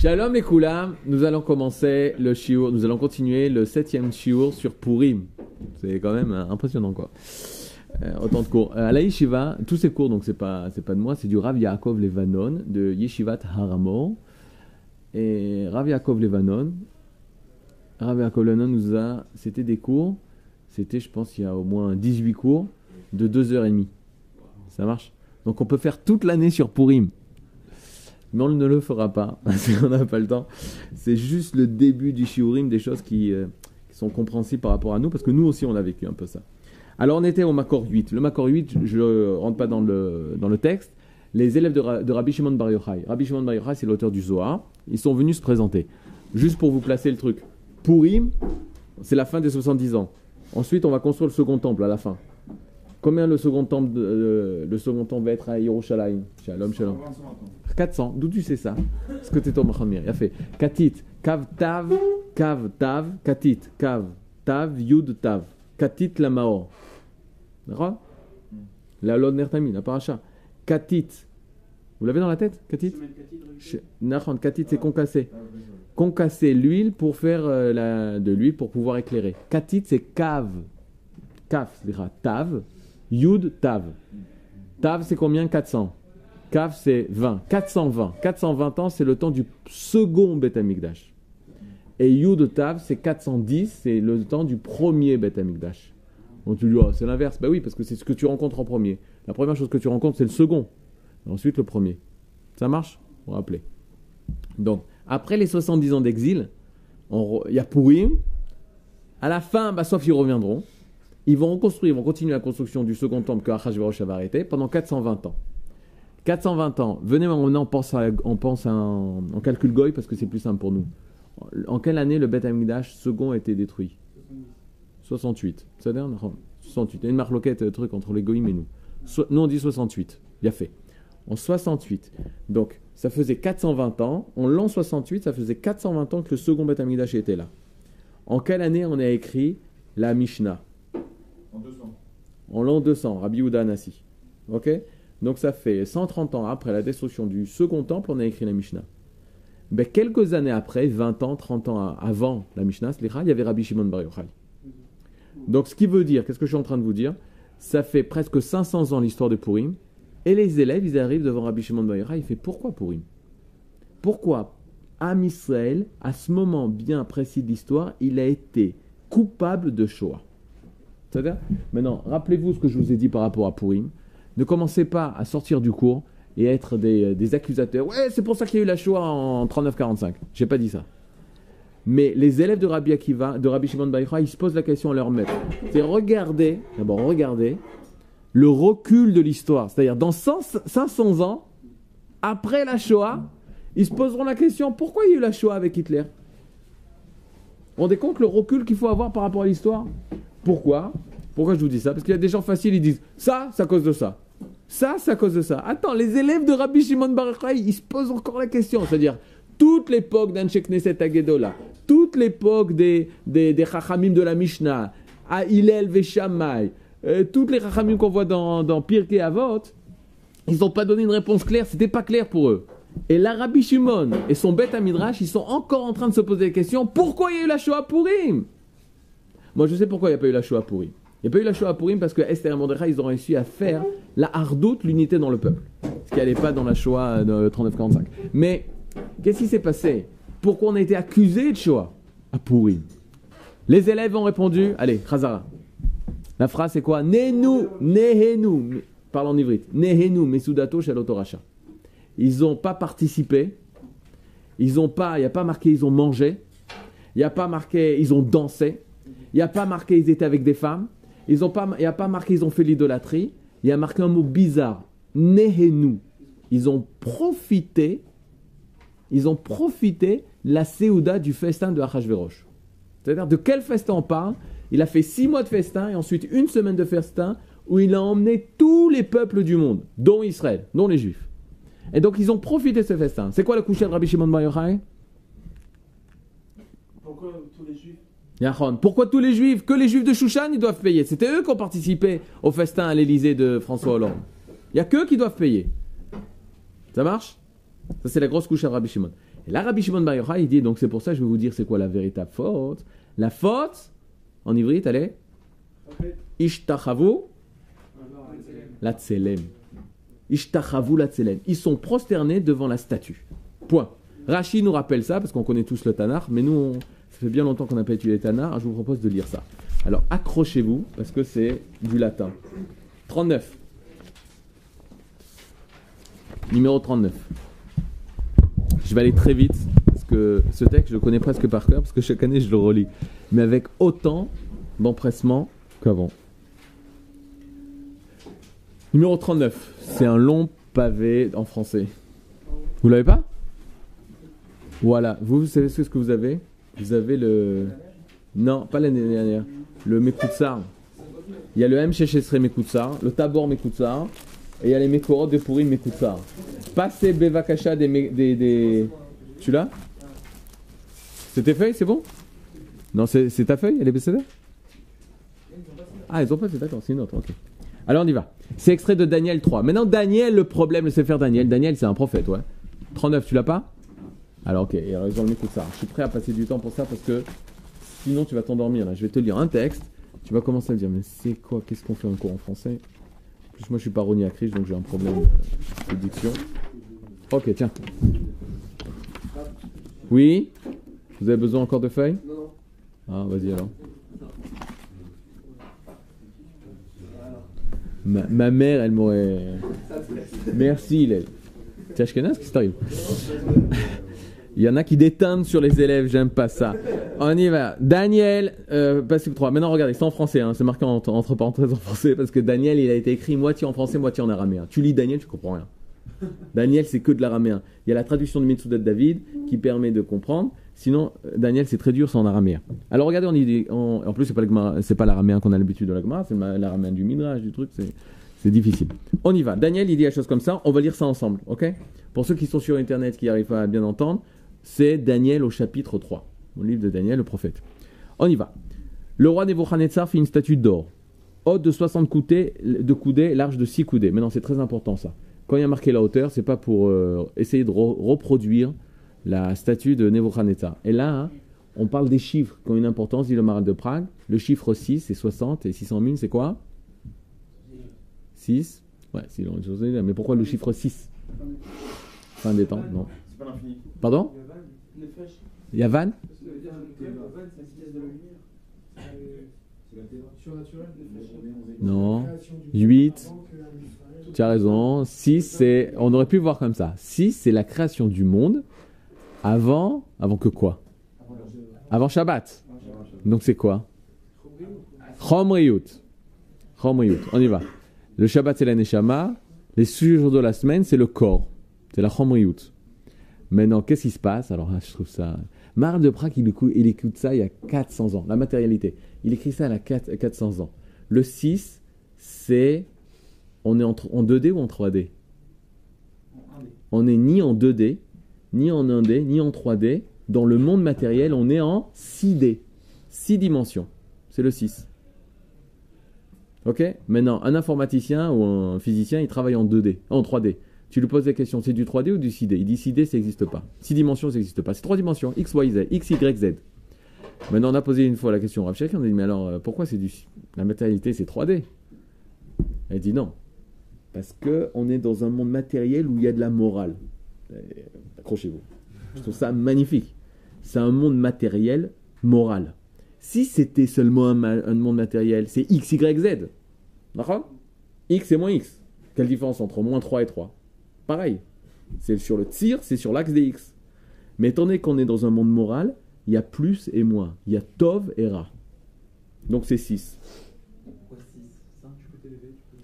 Shalom les Koulam, nous allons commencer le shiur, nous allons continuer le septième shiur sur Purim. C'est quand même euh, impressionnant quoi. Euh, autant de cours. Euh, à la yeshiva, tous ces cours, donc c'est pas, c'est pas de moi, c'est du Rav Yaakov Levanon de Yeshivat Haramo. Et Rav Yaakov Levanon, Rav Yaakov Levanon nous a, c'était des cours, c'était je pense il y a au moins 18 cours de 2h30. Ça marche? Donc on peut faire toute l'année sur Purim. Mais on ne le fera pas, parce qu'on n'a pas le temps. C'est juste le début du shiurim, des choses qui, euh, qui sont compréhensibles par rapport à nous, parce que nous aussi on a vécu un peu ça. Alors on était au Makor 8. Le Makor 8, je ne rentre pas dans le, dans le texte. Les élèves de, de Rabbi Shimon Bar Yochai. Rabbi Shimon Bar Yochai, c'est l'auteur du Zohar. Ils sont venus se présenter. Juste pour vous placer le truc. Purim, c'est la fin des 70 ans. Ensuite, on va construire le second temple à la fin. Combien le second temple, de- euh, le second temple va être à Yerushalayim Shalom, shalom. 400. D'où tu sais ça Parce que tu es au Machamir. Il a fait Katit, Kav Tav, Kav Tav, Katit, Kav Tav, Yud Tav. Katit la Maor. D'accord La Lod Nertami, la paracha. Katit. Vous l'avez dans la tête Katit Ch- Nachon, Katit, c'est concassé. Concasser l'huile pour faire euh, la- de l'huile pour pouvoir éclairer. Katit, c'est Kav. Kav, c'est-à-dire Tav. Yud Tav. Tav, c'est combien? 400. Kav, c'est 20. 420. 420 ans, c'est le temps du second Beth Amikdash. Et Yud Tav, c'est 410, c'est le temps du premier Beth Amikdash. On te dit, oh, c'est l'inverse. Ben oui, parce que c'est ce que tu rencontres en premier. La première chose que tu rencontres, c'est le second. Ensuite, le premier. Ça marche? Vous rappelez. Donc, après les 70 ans d'exil, on il y a Purim. À la fin, bah, sauf ils reviendront. Ils vont reconstruire, ils vont continuer la construction du second temple que Achashverosh avait arrêté pendant 420 ans. 420 ans. Venez maintenant, on pense, à, on pense à un, on calcule Goy parce que c'est plus simple pour nous. En quelle année le Beth Amikdash second a été détruit? 68. C'est-à-dire non, 68. Il y a une marloquette, euh, truc entre les Goïm et nous. Nous, on dit 68. Bien fait. En 68. Donc, ça faisait 420 ans. En l'an 68, ça faisait 420 ans que le second Beth Amikdash était là. En quelle année on a écrit la Mishnah? 200. en l'an 200, Rabbi Yehuda Anassi. Ok? Donc ça fait 130 ans après la destruction du second temple, on a écrit la Mishnah. Ben, quelques années après, 20 ans, 30 ans avant la Mishnah, il y avait Rabbi Shimon Bar Yochai. Donc ce qui veut dire, qu'est-ce que je suis en train de vous dire? Ça fait presque 500 ans l'histoire de Purim, et les élèves, ils arrivent devant Rabbi Shimon Bar Yochai, il fait pourquoi Purim? Pourquoi Am Israël, à ce moment bien précis de l'histoire, il a été coupable de Shoah? C'est-à-dire Maintenant, rappelez-vous ce que je vous ai dit par rapport à Purim. Ne commencez pas à sortir du cours et être des, des accusateurs. Ouais, c'est pour ça qu'il y a eu la Shoah en 39-45. J'ai pas dit ça. Mais les élèves de Rabbi Akiva, de Rabbi Shimon Bar Yochai, ils se posent la question à leur maître. C'est regardez, d'abord regardez le recul de l'histoire. C'est-à-dire dans 100 500 ans, après la Shoah, ils se poseront la question pourquoi il y a eu la Shoah avec Hitler? Vous vous rendez compte le recul qu'il faut avoir par rapport à l'histoire? Pourquoi? Pourquoi je vous dis ça? Parce qu'il y a des gens faciles, ils disent ça, c'est à cause de ça. Ça, c'est à cause de ça. Attends, les élèves de Rabbi Shimon Bar ils se posent encore la question. C'est-à-dire, toute l'époque d'Anshek Knesset Agedola, toute l'époque des, des, des Chachamim de la Mishnah, à Hillel Veshamay, euh, toutes les Chachamim qu'on voit dans, dans Pirkei Avot, ils n'ont pas donné une réponse claire, c'était pas clair pour eux. Et là, Rabbi Shimon et son bête à Midrash, ils sont encore en train de se poser la question pourquoi il y a eu la Shoah Purim? Moi, je sais pourquoi il n'y a pas eu la Shoah Purim. Il n'y a pas eu la Shoah Purim parce que Esther et Mordechai, ils ont réussi à faire la hardoute, l'unité dans le peuple. Ce qui n'allait pas dans la Shoah de 39-45. Mais, qu'est-ce qui s'est passé? Pourquoi on a été accusé de Shoah? À Purim Les élèves ont répondu, allez, Khazara. La phrase c'est quoi? Nehenu, Nehenu, parle en ivrite. Nehenu, Mesudato, Shalotoracha. Ils n'ont pas participé. Ils ont pas, il n'y a pas marqué ils ont mangé. Il n'y a pas marqué ils ont dansé. Il n'y a pas marqué ils étaient avec des femmes. Ils ont pas, il n'y a pas marqué ils ont fait l'idolâtrie. Il y a marqué un mot bizarre. Nehenu. Ils ont profité. Ils ont profité la Séouda du festin de Achashverosh. C'est-à-dire de quel festin on parle? Il a fait six mois de festin et ensuite une semaine de festin où il a emmené tous les peuples du monde, dont Israël, dont les Juifs. Et donc ils ont profité de ce festin. C'est quoi le coucher de Rabbi Shimon Bar Yochai? Pourquoi tous les juifs. Pourquoi tous les juifs Que les juifs de Shushan, ils doivent payer? C'était eux qui ont participé au festin à l'Elysée de François Hollande. Il n'y a qu'eux qui doivent payer. Ça marche? Ça, c'est la grosse couche à Rabbi Shimon. Et là, Rabbi Shimon il dit, donc c'est pour ça je vais vous dire c'est quoi la véritable faute. La faute, en ivrite, elle est Ishtachavu la tselem. Ishtachavu la tselem. Ils sont prosternés devant la statue. Point. Rashi nous rappelle ça parce qu'on connaît tous le Tanar, mais nous, on- ça fait bien longtemps qu'on n'a pas étudié le Tanar. Je vous propose de lire ça. Alors accrochez-vous parce que c'est du latin. 39. Numéro 39. Je vais aller très vite parce que ce texte, je le connais presque par cœur parce que chaque année, je le relis. Mais avec autant d'empressement qu'avant. Numéro 39. C'est un long pavé en français. Vous l'avez pas? Voilà. Vous, vous savez ce que vous avez? Vous avez le... Non, pas l'année dernière. Le Mekutsar. Il y a le M. Shechesre Mekutsar, le Tabor Mekutsar, et il y a les Mekorot de Purim Mekutsar. Passez Bevakasha des... Des, des... Tu l'as? C'était feuille, c'est bon? Non, c'est c'est ta feuille Elle est BCD Ah, ils ont pas fait, d'accord, c'est une autre, ok. Alors on y va. C'est extrait de Daniel 3. Maintenant, Daniel, le problème, le faire Daniel. Daniel, c'est un prophète, ouais. 39, tu l'as pas? Alors, ok, alors ils ont le ça. Je suis prêt à passer du temps pour ça parce que sinon tu vas t'endormir là. Je vais te lire un texte. Tu vas commencer à me dire, mais c'est quoi? Qu'est-ce qu'on fait un cours en français? En plus, moi je suis pas Ronnie donc j'ai un problème euh, de diction. Ok, tiens. Oui? Vous avez besoin encore de feuilles? Ah, vas-y alors. Ma, ma mère, elle m'aurait. Merci, Hillel. T'es Ashkenaz, qu'est-ce qui t'arrive? Il y en a qui déteignent sur les élèves, j'aime pas ça. On y va. Daniel, euh, passage 3. Maintenant, regardez, c'est en français, hein, c'est marqué entre, parenthèses en français, parce que Daniel, il a été écrit moitié en français, moitié en araméen. Tu lis Daniel, tu comprends rien. Daniel, c'est que de l'araméen. Il y a la traduction de Mitsudat David qui permet de comprendre. Sinon, Daniel, c'est très dur, c'est en araméen. Alors regardez, on y dit, en, plus, c'est pas, pas l'araméen qu'on a l'habitude de la Gemara, c'est l'araméen du Midrash, du truc, c'est, difficile. On y va. Daniel, il dit la chose comme ça, on va lire ça ensemble, ok? Pour ceux qui sont sur Internet, qui arrivent à bien entendre, c'est Daniel au chapitre 3, au livre de Daniel, le prophète. On y va. Le roi Nebuchadnezzar fit une statue d'or, haute de 60 coudées, de coudées, large de 6 coudées. Maintenant, c'est très important ça. Quand il y a marqué la hauteur, c'est pas pour euh, essayer de re- reproduire la statue de Nebuchadnezzar. Et là, hein, on parle des chiffres qui ont une importance, dit le maral de Prague. Le chiffre 6, c'est 60, et 600 000, c'est quoi? 6 Ouais, c'est long, mais pourquoi le chiffre 6 Fin des temps, non. C'est pas l'infini. Pardon? Yavan Non. 8. Tu as raison. 6, c'est. On aurait pu voir comme ça. 6, c'est la création du monde avant. Avant que quoi? Avant Shabbat. Donc c'est quoi? Chomriyut. Chomriyut. On y va. Le Shabbat, c'est la Neshama. Les six jours de la semaine, c'est le corps. C'est la Chomriyut. Maintenant, qu'est-ce qui se passe? Alors, ah, je trouve ça. Marc de Prague, il écoute, ça il y a 400 ans. La matérialité. Il écrit ça il y a 4 400 ans. Le 6, c'est. On est en, en 2D ou en 3D On n'est ni en 2D, ni en 1D, ni en 3D. Dans le monde matériel, on est en 6D. 6 dimensions. C'est le 6. Ok? Maintenant, un informaticien ou un physicien, il travaille en 2D, en 3D. Tu lui poses la question, c'est du 3D ou du 6D Il dit 6D, ça n'existe pas. 6 dimensions, ça n'existe pas. C'est 3 dimensions, X, Y, Z, X, Y, Z. Maintenant, on a posé une fois la question à Rav Sheikh, on a dit, mais alors, euh, pourquoi c'est du... La matérialité, c'est 3D Elle dit non. Parce que on est dans un monde matériel où il y a de la morale. Euh, Accrochez-vous. Je trouve ça magnifique. C'est un monde matériel moral. Si c'était seulement un, un monde matériel, c'est X, Y, Z. D'accord? X et moins X. Quelle différence entre moins 3 et 3 C'est sur le tir, c'est sur l'axe des X. Mais étant donné qu'on est dans un monde moral, il y a plus et moins. Il y a Tov et Ra. Donc c'est 6.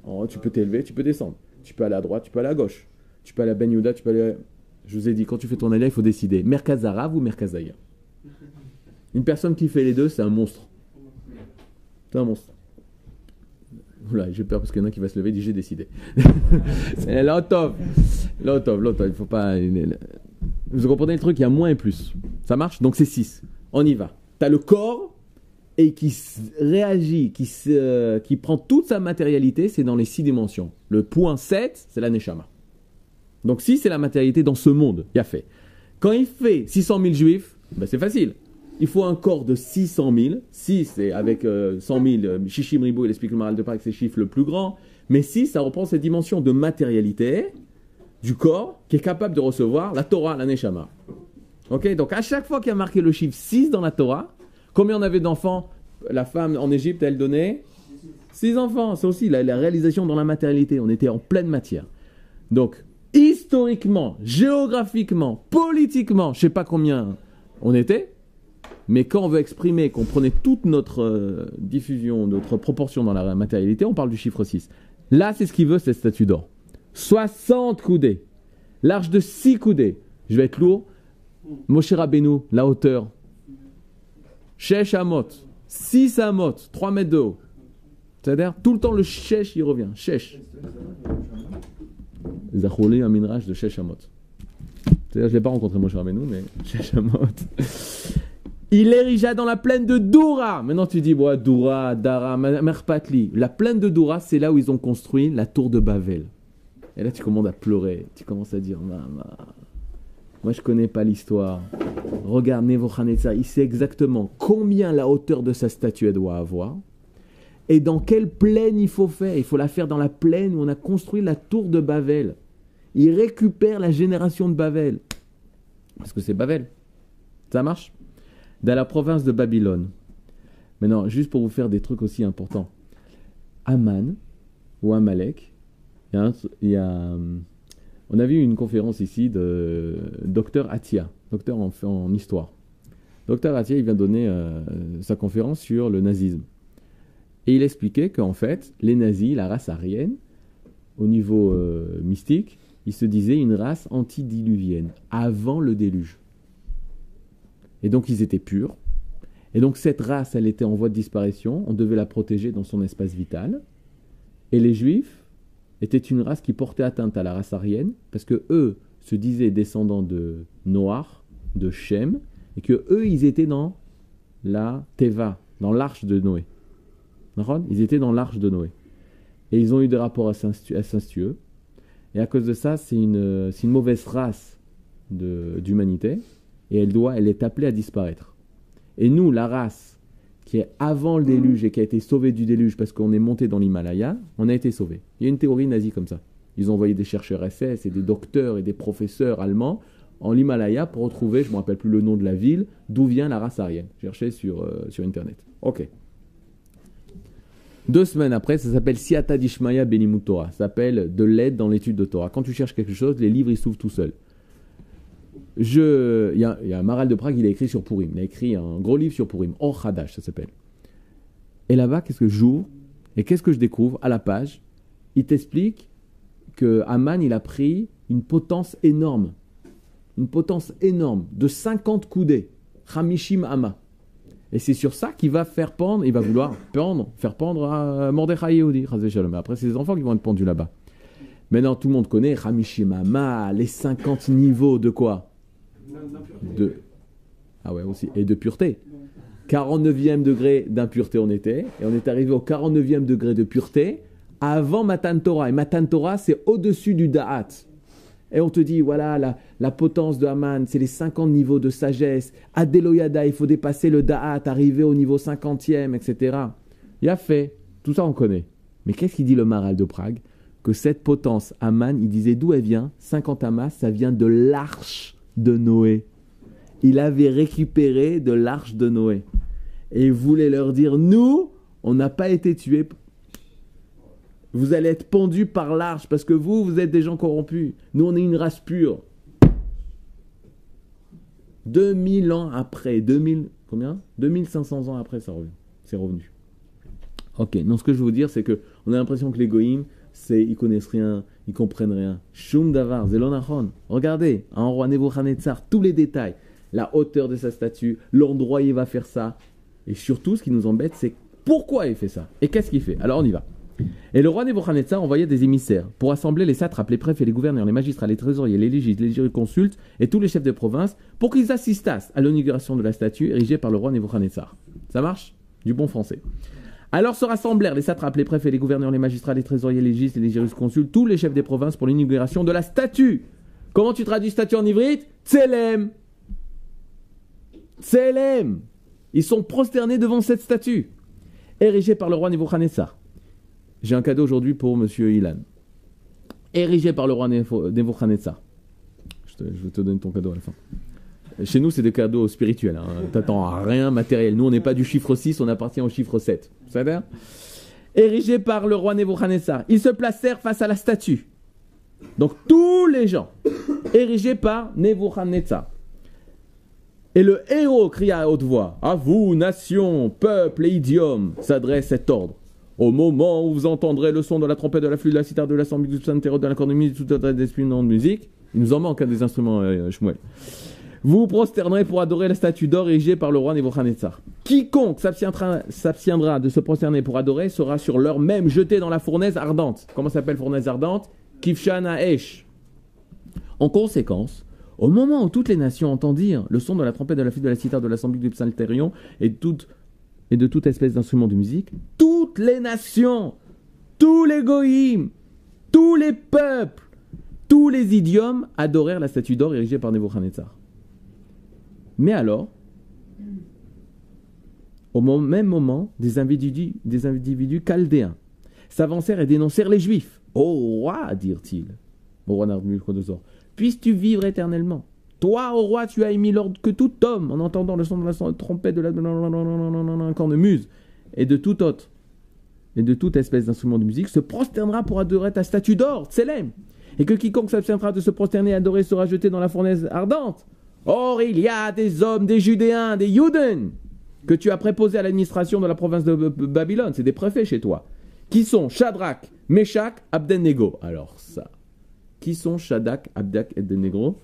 Oh, tu peux t'élever, tu peux descendre. Tu peux aller à droite, tu peux aller à gauche. Tu peux aller à Ben Yehuda, tu peux aller. Je vous ai dit, quand tu fais ton alia, il faut décider. Merkazarav ou Merkazaïa Une personne qui fait les deux, c'est un monstre. C'est un monstre. Oula, j'ai peur parce qu'il y en a qui va se lever et dit j'ai décidé. c'est l'auto. L'auto, l'auto, il faut pas. Vous comprenez le truc, il y a moins et plus. Ça marche Donc c'est 6. On y va. Tu as le corps et qui réagit, qui, se- qui prend toute sa matérialité, c'est dans les 6 dimensions. Le point 7, c'est la Neshama. Donc 6, c'est la matérialité dans ce monde. Il y a fait. Quand il fait 600 000 juifs, ben c'est facile. Il faut un corps de 600 000. 6, c'est avec 100 000. Shishim Ribou, il explique le moral de Pâques, c'est le chiffre le plus grand. Mais 6, ça reprend cette dimension de matérialité du corps qui est capable de recevoir la Torah, la Neshama. Ok Donc à chaque fois qu'il y a marqué le chiffre 6 dans la Torah, combien on avait d'enfants La femme en Égypte, elle donnait 6 enfants. C'est aussi la, la réalisation dans la matérialité. On était en pleine matière. Donc, historiquement, géographiquement, politiquement, je sais pas combien on était, mais quand on veut exprimer qu'on prenait toute notre euh, diffusion, notre proportion dans la matérialité, on parle du chiffre 6. Là, c'est ce qu'il veut, cette statue d'or. 60 coudées, large de 6 coudées. Je vais être lourd. Moshe Rabbeinu, la hauteur. Shesh Amot, 6 Amot, 3 mètres de haut. C'est-à-dire, tout le temps, le Shesh, il revient. Shesh. Zachouli, un minrage de Shesh Amot. C'est-à-dire, je l'ai pas rencontré Moshe Rabbeinu, mais Shesh Amot. Il érigea dans la plaine de Doura. Maintenant tu dis, bon, Doura, Dara, Merpatli. La plaine de Doura, c'est là où ils ont construit la tour de Bavel. Et là tu commences à pleurer. Tu commences à dire, maman, moi je connais pas l'histoire. Regarde Nebuchadnezzar, il sait exactement combien la hauteur de sa statue doit avoir. Et dans quelle plaine il faut faire Il faut la faire dans la plaine où on a construit la tour de Bavel. Il récupère la génération de Bavel. Parce que c'est Bavel. Ça marche? Dans la province de Babylone. Maintenant, juste pour vous faire des trucs aussi importants. Aman, ou Amalek, il y a, euh, on a vu une conférence ici de docteur Atia, docteur en, en histoire. Docteur Atia, il vient donner euh, sa conférence sur le nazisme. Et il expliquait qu'en fait, les nazis, la race aryenne, au niveau euh, mystique, ils se disaient une race antidiluvienne, avant le déluge. Et donc ils étaient purs. Et donc cette race, elle était en voie de disparition. On devait la protéger dans son espace vital. Et les Juifs étaient une race qui portait atteinte à la race aryenne parce que eux se disaient descendants de Noir, de Shem, et que eux, ils étaient dans la Teva, dans l'arche de Noé. Ils étaient dans l'arche de Noé. Et ils ont eu des rapports incestueux. Et à cause de ça, c'est une mauvaise race d'humanité et elle doit, elle est appelée à disparaître. Et nous, la race qui est avant le déluge et qui a été sauvée du déluge parce qu'on est monté dans l'Himalaya, on a été sauvé. Il y a une théorie nazie comme ça. Ils ont envoyé des chercheurs SS et des docteurs et des professeurs allemands en l'Himalaya pour retrouver, je ne me rappelle plus le nom de la ville, d'où vient la race aryenne. Cherchez sur, euh, sur Internet. Ok. Deux semaines après, ça s'appelle Siata Dishmaya Benimut Torah. Ça s'appelle de l'aide dans l'étude de Torah. Quand tu cherches quelque chose, les livres ils s'ouvrent tout seuls je, il y, a, un Maral de Prague, il a écrit sur Purim. Il a écrit un gros livre sur Purim, Or Hadash, ça s'appelle. Et là-bas, qu'est-ce que j'ouvre Et qu'est-ce que je découvre À la page, il t'explique que Aman, il a pris une potence énorme. Une potence énorme de 50 coudées. Hamishim Ama. Et c'est sur ça qu'il va faire pendre, il va vouloir pendre, faire pendre à Mordechai Yehudi. Après, c'est les enfants qui vont être pendus là-bas. Maintenant, tout le monde connaît Hamishim Ama, les 50 niveaux de quoi? De, ah ouais, aussi. Et de pureté. 49e degré d'impureté on était, et on est arrivé au 49e degré de pureté avant Matan Torah. Et Matan Torah, c'est au-dessus du Da'at. Et on te dit, voilà, la, la potence de Haman, c'est les 50 niveaux de sagesse. Adeloyada, il faut dépasser le Da'at, arriver au niveau 50e, etc. Il a fait. Tout ça, on connaît. Mais qu'est-ce qu'il dit le Maral de Prague? Que cette potence, Haman, il disait d'où elle vient? 50 amas, ça vient de l'arche de Noé. Il avait récupéré de l'arche de Noé. Et il voulait leur dire, nous, on n'a pas été tués. Vous allez être pendus par l'arche parce que vous, vous êtes des gens corrompus. Nous, on est une race pure. 2000 ans après, 2000, combien? 2500 ans après, ça revient. C'est revenu. Ok, donc ce que je veux vous dire, c'est que on a l'impression que les c'est, ils connaissent rien, ils comprennent rien. Shum davar, zelonachon. Regardez, un roi Nebuchadnezzar, tous les détails. La hauteur de sa statue, l'endroit où il va faire ça. Et surtout, ce qui nous embête, c'est pourquoi il fait ça. Et qu'est-ce qu'il fait Alors on y va. Et le roi Nebuchadnezzar envoyait des émissaires pour assembler les satrapes, les préfets, les gouverneurs, les magistrats, les trésoriers, les légistes, les jurisconsultes et tous les chefs de province pour qu'ils assistassent à l'inauguration de la statue érigée par le roi Nebuchadnezzar. Ça marche? Du bon français. Alors se rassemblèrent les satrapes, les préfets, les gouverneurs, les magistrats, les trésoriers, les légistes, les jurisconsultes, tous les chefs des provinces pour l'inauguration de la statue Comment tu traduis statue en ivrite Tselem. Tselem. Ils sont prosternés devant cette statue, érigée par le roi Nebuchadnezzar. J'ai un cadeau aujourd'hui pour monsieur Ilan. Érigé par le roi Nebuchadnezzar. Je, je vais te donner ton cadeau à la fin. Chez nous, c'est des cadeaux spirituels. Hein. T'attends à rien matériel. Nous, on n'est pas du chiffre 6, on appartient au chiffre 7. Vous savez Érigé par le roi Nebuchadnezzar. Ils se placèrent face à la statue. Donc, tous les gens, érigés par Nebuchadnezzar. Et le héros cria à haute voix À vous, nation, peuple et idiome, s'adresse cet ordre. Au moment où vous entendrez le son de la trompette, de la flûte, de la cithare, de l'assemblée, du psaltère, de la cornemuse, de tout autre de musique, il nous en manque un des instruments, euh, Shmuel. Vous vous prosternerez pour adorer la statue d'or érigée par le roi Nebuchadnezzar. Quiconque s'abstiendra de se prosterner pour adorer sera sur l'heure même jeté dans la fournaise ardente. Comment s'appelle fournaise ardente? Kifshana Esh. En conséquence, au moment où toutes les nations entendirent le son de la trompette, de la flûte, de la cithare, de l'assemblée du psalterion et, et de toute espèce d'instrument de musique, toutes les nations, tous les goïms, tous les peuples, tous les idiomes adorèrent la statue d'or érigée par Nebuchadnezzar. Mais alors, au même moment, des individus, des individus chaldéens s'avancèrent et dénoncèrent les Juifs. Ô roi, dirent-ils, au roi Nabucodonosor, puisses-tu vivre éternellement Toi, ô roi, tu as émis l'ordre que tout homme, en entendant le son de la trompette, de la cornemuse et de tout autre, et de toute espèce d'instrument de musique, se prosternera pour adorer ta statue d'or, Tsélem, et que quiconque s'abstiendra de se prosterner et adorer sera jeté dans la fournaise ardente. Or, il y a des hommes, des Judéens, des Juden, que tu as préposés à l'administration de la province de Babylone, c'est des préfets chez toi, qui sont Shadrach, Meshach, Abednego. Alors ça, qui sont Shadrach, Abdak et Abednego?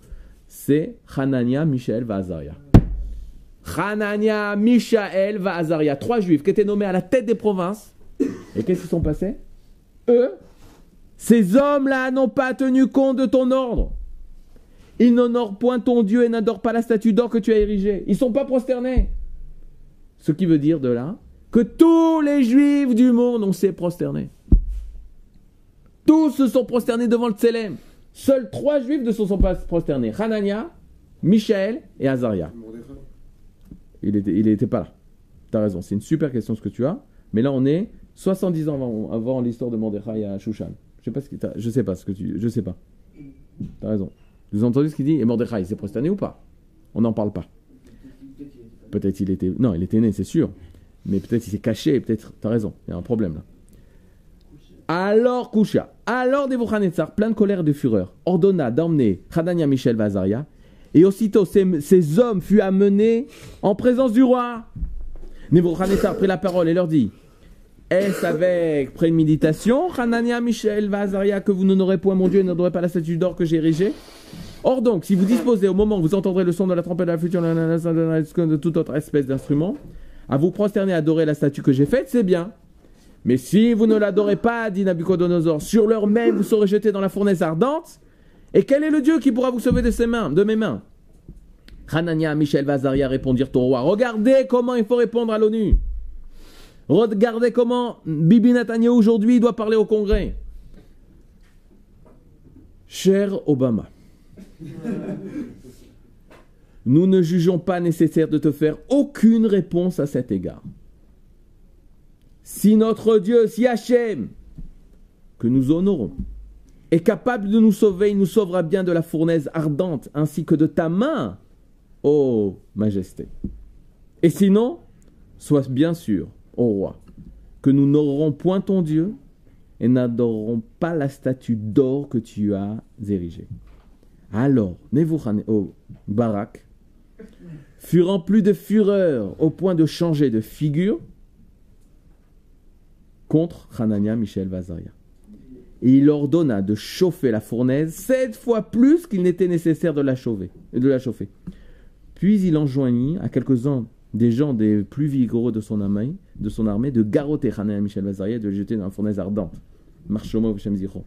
C'est Hanania, Michael, Vazaria. Hanania, Michael, Vazaria. Trois juifs qui étaient nommés à la tête des provinces. Et qu'est-ce qui sont passés? Eux, ces hommes-là n'ont pas tenu compte de ton ordre. Ils n'honorent point ton Dieu et n'adorent pas la statue d'or que tu as érigée. Ils ne sont pas prosternés. Ce qui veut dire de là que tous les juifs du monde ont s'est prosternés. Tous se sont prosternés devant le Tselem. Seuls trois juifs ne se sont pas prosternés. Hanania, Michael et Azaria. Il n'était était pas là. Tu as raison, c'est une super question ce que tu as. Mais là, on est 70 ans avant, l'histoire de Mordechai à Shushan. Je sais sais pas ce que tu, je sais pas. Tu as raison. Vous entendu ce qu'il dit? Et Mordechai, il s'est prosterné ou pas? On n'en parle pas. Peut-être il était, non, il était né, c'est sûr. Mais peut-être il s'est caché, peut-être, tu as raison, il y a un problème là. Alors Kusha, alors Nebuchadnezzar, plein de colère et de fureur, ordonna d'emmener Hadania, Michel, Vazaria, et aussitôt ces, hommes furent amenés en présence du roi. Nebuchadnezzar prit la parole et leur dit Est-ce avec préméditation, Hanania, Michel, Vazaria, que vous n'honorez point mon Dieu et n'adorez pas la statue d'or que j'ai érigée? Or donc, si vous disposez au moment où vous entendrez le son de la trompette, de la flûte, de toute autre espèce d'instrument, à vous prosterner, à adorer la statue que j'ai faite, c'est bien. Mais si vous ne l'adorez pas, dit Nabucodonosor, sur l'heure même vous serez jeté dans la fournaise ardente. Et quel est le Dieu qui pourra vous sauver de ses mains, de mes mains? Hanania, Michel, Vazaria répondirent au roi. Regardez comment il faut répondre à l'ONU. Regardez comment Bibi Netanyahu aujourd'hui doit parler au Congrès. Cher Obama, nous ne jugeons pas nécessaire de te faire aucune réponse à cet égard. Si notre Dieu, si Hachem, que nous honorons, est capable de nous sauver, il nous sauvera bien de la fournaise ardente, ainsi que de ta main, ô Majesté. Et sinon, sois bien sûr, ô roi, que nous n'aurons point ton Dieu et n'adorerons pas la statue d'or que tu as érigée. Alors, Nebuchadnezzar, Barak, fut rempli de fureur au point de changer de figure contre Hanania, Michel, Vazaria. Et il ordonna de chauffer la fournaise sept fois plus qu'il n'était nécessaire de la, chauffer, de la chauffer. Puis il enjoignit à quelques-uns des gens des plus vigoureux de son armée, de, son armée, de garrotter Hanania, Michel, Vazaria et de le jeter dans la fournaise ardente. Zichro.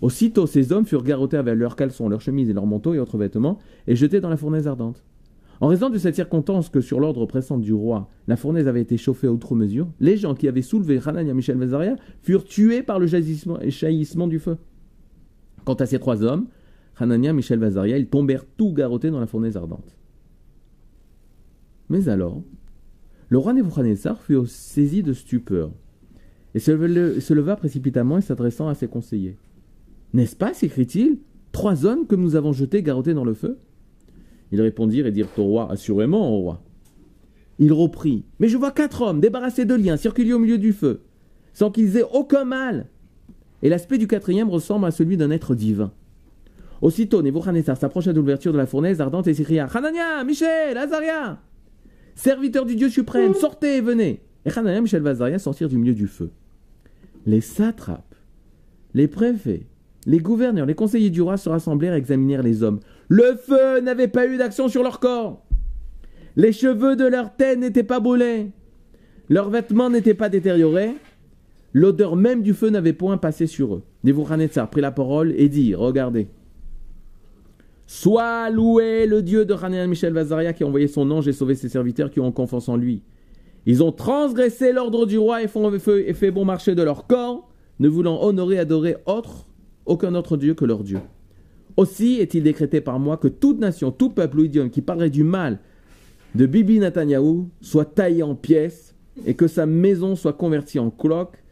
Aussitôt, ces hommes furent garrottés avec leurs caleçons, leurs chemises et leurs manteaux et autres vêtements, et jetés dans la fournaise ardente. En raison de cette circonstance que sur l'ordre pressant du roi, la fournaise avait été chauffée à outre mesure, les gens qui avaient soulevé Hanania, Michel Vazaria furent tués par le jaillissement, du feu. Quant à ces trois hommes, Hanania, Michel Vazaria, ils tombèrent tout garrottés dans la fournaise ardente. Mais alors, le roi Nebuchadnezzar fut saisi de stupeur et se, leva précipitamment et s'adressant à ses conseillers. N'est-ce pas, s'écrie-t-il, trois hommes que nous avons jetés garrottés dans le feu? Ils répondirent et dirent au roi, assurément, au roi. Il reprit, mais je vois quatre hommes débarrassés de liens, circuler au milieu du feu, sans qu'ils aient aucun mal. Et l'aspect du quatrième ressemble à celui d'un être divin. Aussitôt, Nebuchadnezzar s'approcha de l'ouverture de la fournaise ardente et s'écria Hanania, Michel, Azaria Serviteurs du Dieu suprême, sortez et venez Et Hanania, Michel, Azaria sortirent du milieu du feu. Les satrapes, les préfets, les gouverneurs, les conseillers du roi se rassemblèrent et examinèrent les hommes. Le feu n'avait pas eu d'action sur leur corps. Les cheveux de leur tête n'étaient pas brûlés. Leurs vêtements n'étaient pas détériorés. L'odeur même du feu n'avait point passé sur eux. Nebuchadnezzar prit la parole et dit Regardez. Sois loué le Dieu de Hanan Michel Vazaria qui a envoyé son ange et sauvé ses serviteurs qui ont confiance en lui. Ils ont transgressé l'ordre du roi et, font, et fait bon marché de leur corps, ne voulant honorer adorer autre, aucun autre Dieu que leur Dieu. Aussi est-il décrété par moi que toute nation, tout peuple ou idiome qui parlerait du mal de Bibi Netanyahou soit taillé en pièces et que sa maison soit convertie en cloque,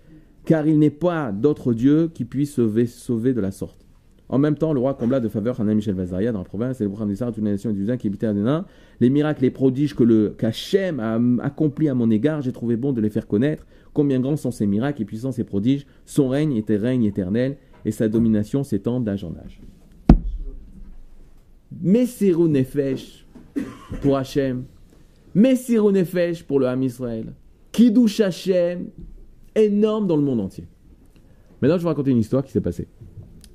car il n'est pas d'autre Dieu qui puisse sauver, de la sorte. En même temps, le roi combla de faveur Hanan Michel Vazaria dans la province et le Boukham toutes les nations et qui habitaient à Denain. Les miracles et prodiges que le qu'Hachem a accomplis à mon égard, j'ai trouvé bon de les faire connaître. Combien grands sont ces miracles et puissants ces prodiges? Son règne était règne éternel et sa domination s'étend d'âge en âge. Messirou Nefesh pour Hachem, Messirou Nefesh pour le Ham Israël, Kiddush Hachem, énorme dans le monde entier. Maintenant, je vais vous raconter une histoire qui s'est passée.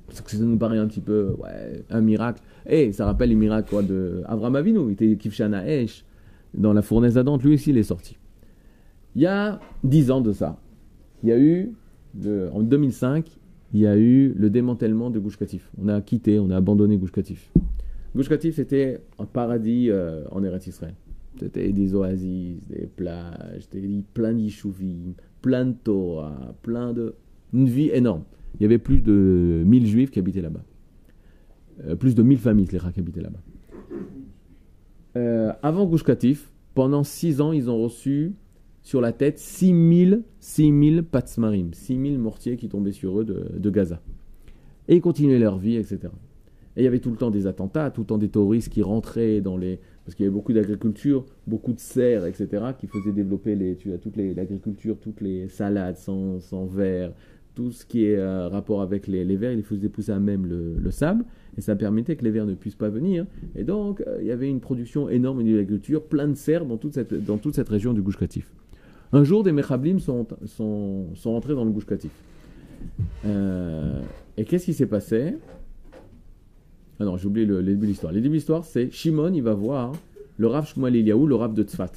Parce que ça nous paraît un petit peu, ouais, un miracle. Et eh, ça rappelle les miracles quoi, de Avram Avinu. Il était Kivshana Esh, dans la fournaise à lui aussi il est sorti. Il y a dix ans de ça, il y a eu, en 2005, il y a eu le démantèlement de Gush Katif. On a quitté, on a abandonné Gush Katif. Gush Katif, c'était un paradis euh, en Eretz Israël. C'était des oasis, des plages, des, plein d'ishouvim, plein de Torah, plein de... Une vie énorme il y avait plus de 1000 juifs qui habitaient là-bas. Euh, plus de 1000 familles, les qui habitaient là-bas. Euh, avant Gush Katif, pendant 6 ans, ils ont reçu sur la tête 6000 6000 patsmarim, 6000 mortiers qui tombaient sur eux de, Gaza. Et ils continuaient leur vie, etc. Et il y avait tout le temps des attentats, tout le temps des touristes qui rentraient dans les... Parce qu'il y avait beaucoup d'agriculture, beaucoup de serres, etc., qui faisaient développer les, tu as toute l'agriculture, toutes les salades sans, sans verre, tout ce qui est euh, rapport avec les, vers, il faisait pousser à même le, sable, et ça permettait que les vers ne puissent pas venir. Et donc, euh, il y avait une production énorme d'agriculture, plein de serres dans toute cette, dans toute cette région du Gouche Katif. Un jour, des Mechablim sont, sont, rentrés dans le Gouche Katif. Euh, et qu'est-ce qui s'est passé? Ah non, j'ai oublié le, début de l'histoire. Le début de l'histoire, c'est Shimon, il va voir le Rav Shmuel Eliaou, le Rav de Tzfat,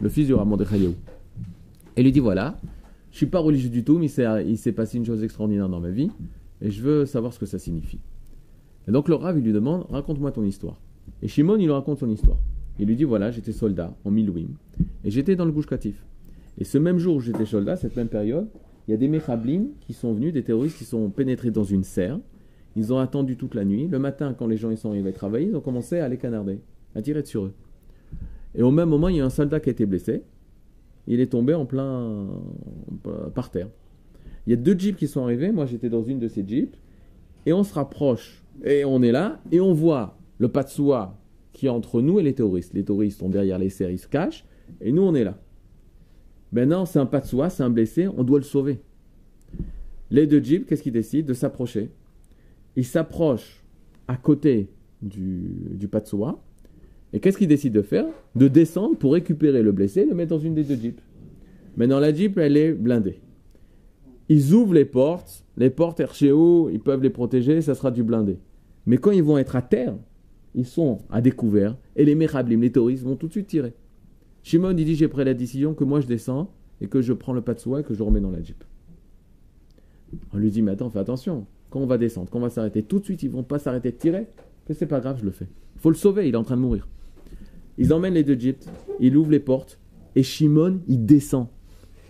le fils du Rav Mordechai Eliaou. Et lui dit voilà, je suis pas religieux du tout, mais il s'est passé une chose extraordinaire dans ma vie, et je veux savoir ce que ça signifie. Et donc le Rav, il lui demande, raconte-moi ton histoire. Et Shimon, il lui raconte son histoire. Il lui dit, voilà, j'étais soldat en Milouim, et j'étais dans le Gouche Katif. Et ce même jour où j'étais soldat, cette même période, il y a des Mechablim qui sont venus, des terroristes qui sont pénétrés dans une serre. Ils ont attendu toute la nuit. Le matin, quand les gens ils sont arrivés travailler, ils ont commencé à les canarder, à tirer sur eux. Et au même moment, il y a un soldat qui a été blessé il est tombé en plein par terre. Il y a deux jeeps qui sont arrivés, moi j'étais dans une de ces jeeps, et on se rapproche, et on est là, et on voit le Patsoua qui est entre nous et les terroristes. Les terroristes sont derrière les serres, ils se cachent, et nous on est là. Maintenant, c'est un Patsoua, c'est un blessé, on doit le sauver. Les deux jeeps, qu'est-ce qu'ils décident De s'approcher? Ils s'approchent à côté du, du Patsoua, et qu'est-ce qu'ils décident de faire? De descendre pour récupérer le blessé et le mettre dans une des deux jeeps. Maintenant, la jeep, elle est blindée. Ils ouvrent les portes, les portes RCO, ils peuvent les protéger, ça sera du blindé. Mais quand ils vont être à terre, ils sont à découvert, et les Mechablim, les touristes, vont tout de suite tirer. Shimon, il dit J'ai pris la décision que moi je descends et que je prends le patsoua et que je remets dans la jeep. On lui dit Mais attends, fais attention. Quand on va descendre, quand on va s'arrêter, tout de suite, ils vont pas s'arrêter de tirer. Mais c'est pas grave, je le fais. Faut le sauver, il est en train de mourir. Ils emmènent les deux jeeps, il ouvre les portes, et Shimon, il descend.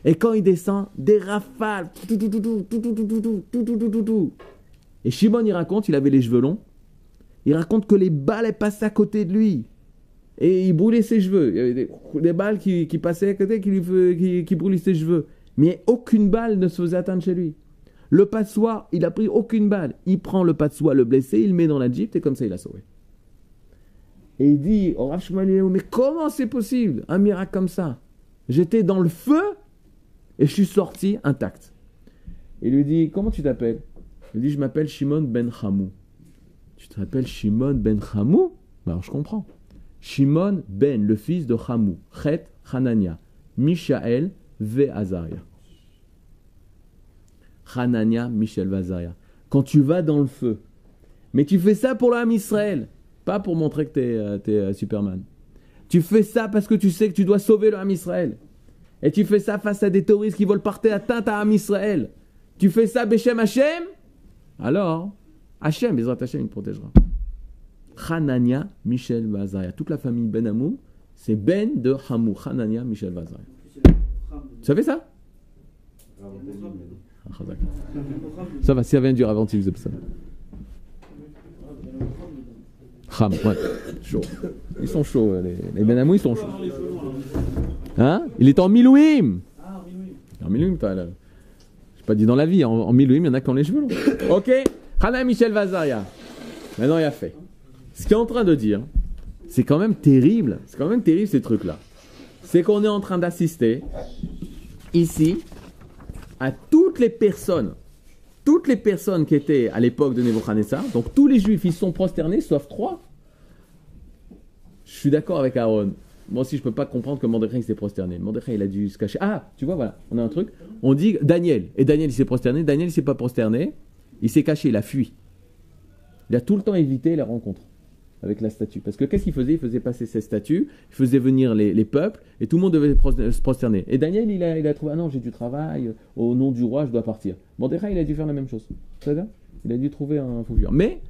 Et quand il descend, des rafales. Et Shimon, il raconte, il avait les cheveux longs. Il raconte que les balles passaient à côté de lui. Et il brûlait ses cheveux. Il y avait des, balles qui, passaient à côté qui, brûlaient ses cheveux. Mais aucune balle ne se faisait atteindre chez lui. Le pas de soie, il a pris aucune balle. Il prend le pas de soie, le blessé, il le met dans la jeep et comme ça il a sauvé. Et il dit oh, mais comment c'est possible? Un miracle comme ça J'étais dans le feu et je suis sorti intact. Il lui dit Comment tu t'appelles? Il dit Je m'appelle Shimon ben Hamou. Tu t'appelles Shimon ben Hamou? Ben Alors je comprends. Shimon ben, le fils de Hamou, Chet Hanania, Mishael ve Azaria. Hanania, Michel Vazaria. Quand tu vas dans le feu, mais tu fais ça pour l'âme Israël, pas pour montrer que tu es, euh, euh, Superman. Tu fais ça parce que tu sais que tu dois sauver l'âme Israël. Et tu fais ça face à des touristes qui veulent porter atteinte à l'âme Israël. Tu fais ça, Beshem Hashem? Alors, Hashem, Bezrat Hashem, il protégera. Hanania, Michel Vazaria. Toute la famille Ben Amou, c'est Ben de Hamou. Hanania, Michel Vazaria. Tu savais ça? Ça va, si ça vient du Ravanti, vous ça. Ham, ouais, chaud. Ils sont chauds, les, les Ben ils sont chauds. Hein? Il est en Milouim En Milouim, toi, là. Je pas dit dans la vie, en, en Milouim, il y en a qui ont les cheveux longs. ok Hana Michel Vazaria. Maintenant, il a fait. Ce qu'il est en train de dire, c'est quand même terrible. C'est quand même terrible ces trucs-là. C'est qu'on est en train d'assister ici à toutes les personnes, toutes les personnes qui étaient à l'époque de Nebuchadnezzar, donc tous les juifs, ils sont prosternés, sauf trois. Je suis d'accord avec Aaron. Moi aussi, je ne peux pas comprendre que Mordechai s'est prosterné. Mordechai, il a dû se cacher. Ah, tu vois, voilà, on a un truc. On dit Daniel. Et Daniel, il s'est prosterné. Daniel, il s'est pas prosterné. Il s'est caché, il a fui. Il a tout le temps évité les rencontres avec la statue. Parce que qu'est-ce qu'il faisait? Il faisait passer ses statues, il faisait venir les, peuples, et tout le monde devait se prosterner. Et Daniel, il a, il a trouvé, ah non, j'ai du travail, au nom du roi, je dois partir. Mordechai, il a dû faire la même chose. C'est-à-dire Il a dû trouver un faux Mais,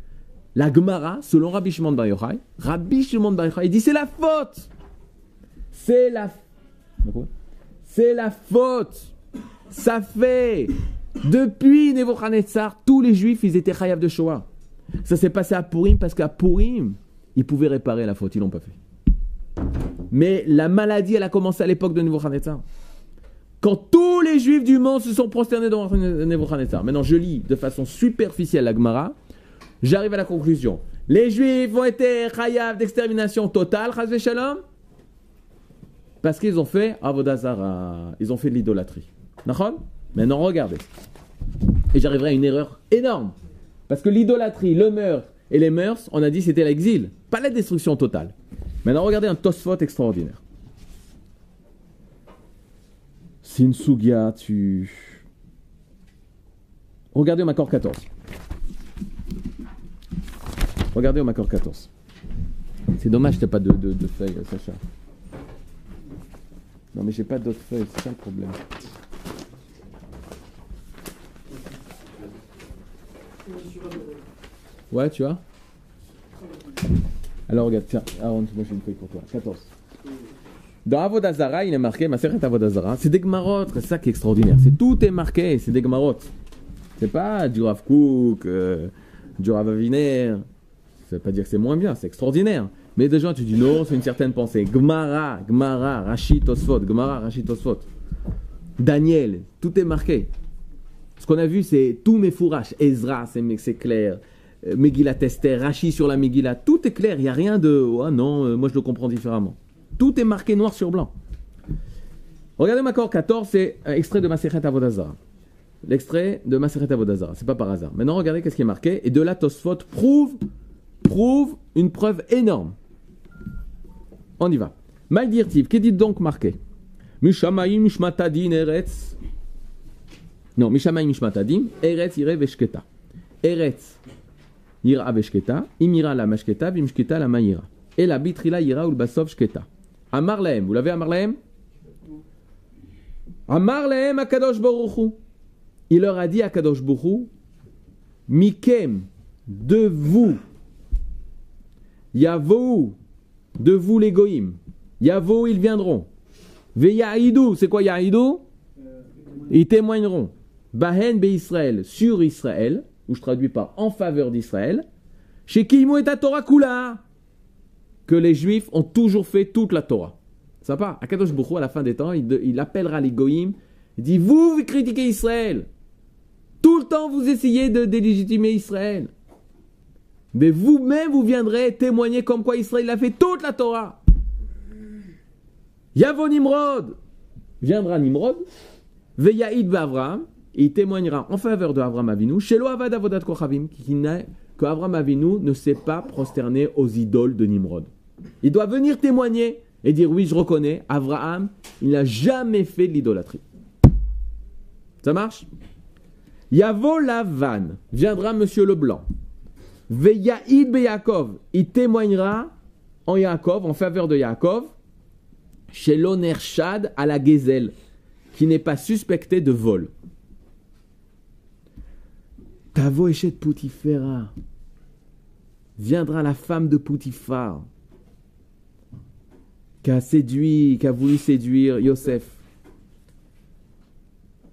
la Gemara, selon Rabbi Shimon Bar Yochai, Rabbi Shimon il dit c'est la faute C'est la... C'est la faute Ça fait... Depuis Nebuchadnezzar, tous les juifs, ils étaient chayav de Shoah. Ça s'est passé à Purim parce qu'à Purim, ils pouvaient réparer la faute, ils l'ont pas fait. Mais la maladie, elle a commencé à l'époque de Nebuchadnezzar. Quand tous les juifs du monde se sont prosternés devant Nebuchadnezzar. Maintenant, je lis de façon superficielle la Gemara. J'arrive à la conclusion. Les juifs ont été chayav d'extermination totale, shalom, parce qu'ils ont fait avodazara, ils ont fait de l'idolâtrie. Maintenant, regardez. Et j'arriverai à une erreur énorme. Parce que l'idolâtrie, le meurtre et les mœurs, on a dit c'était l'exil, pas la destruction totale. Maintenant, regardez un tosfot extraordinaire. C'est une sugia, tu. Regardez au Macor 14. Regardez au Macor 14. C'est dommage tu pas de, de, de feuilles, Sacha. Non, mais j'ai pas d'autres feuilles, c'est ça le problème. Ouais, tu vois Alors regarde, tiens, Aaron, moi j'ai une feuille pour toi. 14. Dans Avodazara, il est marqué, ma Avodazara, c'est des gmarotes, c'est ça qui est extraordinaire. C'est tout est marqué, c'est des gmarotes. C'est pas du Rav Cook, euh, du Rav Aviner. Ça veut pas dire que c'est moins bien, c'est extraordinaire. Mais déjà, tu dis non, c'est une certaine pensée. Gmara, Gmara, Rachid Tosfot, Gmara, Rachid Tosfot. Daniel, tout est marqué. Ce qu'on a vu, c'est tous mes fourrages. Ezra, c'est clair. Euh, Megillah Esther, Rachi sur la Megillah, tout est clair, il n'y a rien de oh non, euh, moi je le comprends différemment. Tout est marqué noir sur blanc. Regardez Makor 14, c'est un extrait de Maseret Avodazara. L'extrait de Maseret Avodazara, c'est pas par hasard. Maintenant regardez qu'est-ce qui est marqué, et de là Tosfot prouve, prouve une preuve énorme. On y va. Maldirtiv, qu'est-il donc marqué? Mishamaim Mishmatadin Eretz. Non, Mishamaim Mishmatadim, Eretz Ire Veshketa. Eretz Ira veshketa, imira la mashketa, vimshketa la maïra. Et la bitrila ira ou le basov shketa. Amar vous l'avez Amar lahem Amar lahem akadosh baruchu. Il leur a dit à Kadosh Baruchu, Mikem, de vous, Yavou, de vous les goïms, Yavou, ils viendront. Veyaïdou, c'est quoi Yaïdou Ils témoigneront. Bahen be Israël, sur Israël, ou je traduis par en faveur d'Israël, Chez Kimo et Torah Kula, que les Juifs ont toujours fait toute la Torah. Part. Akadosh Boukhou, à la fin des temps, il, appellera les Goïm. Il dit Vous, vous critiquez Israël. Tout le temps, vous essayez de délégitimer Israël. Mais vous-même, vous viendrez témoigner comme quoi Israël a fait toute la Torah. Yavo Nimrod. Viendra Nimrod. Veyaïd Il témoignera en faveur de Avram Avinu. Shelo Avad Avodat Kochavim. Que Avram Avinu ne s'est pas prosterné aux idoles de Nimrod. Il doit venir témoigner et dire oui, je reconnais, Abraham, il n'a jamais fait de l'idolâtrie. Ça marche? Yavo Lavan, viendra Monsieur Leblanc. Veyaïd Beyakov, il témoignera en Yaakov, en faveur de Yaakov, chez l'Onershad à la Gazelle, qui n'est pas suspecté de vol. Tavo Eshet Poutifera, viendra la femme de Poutifar, qui a séduit, qui a voulu séduire Yosef.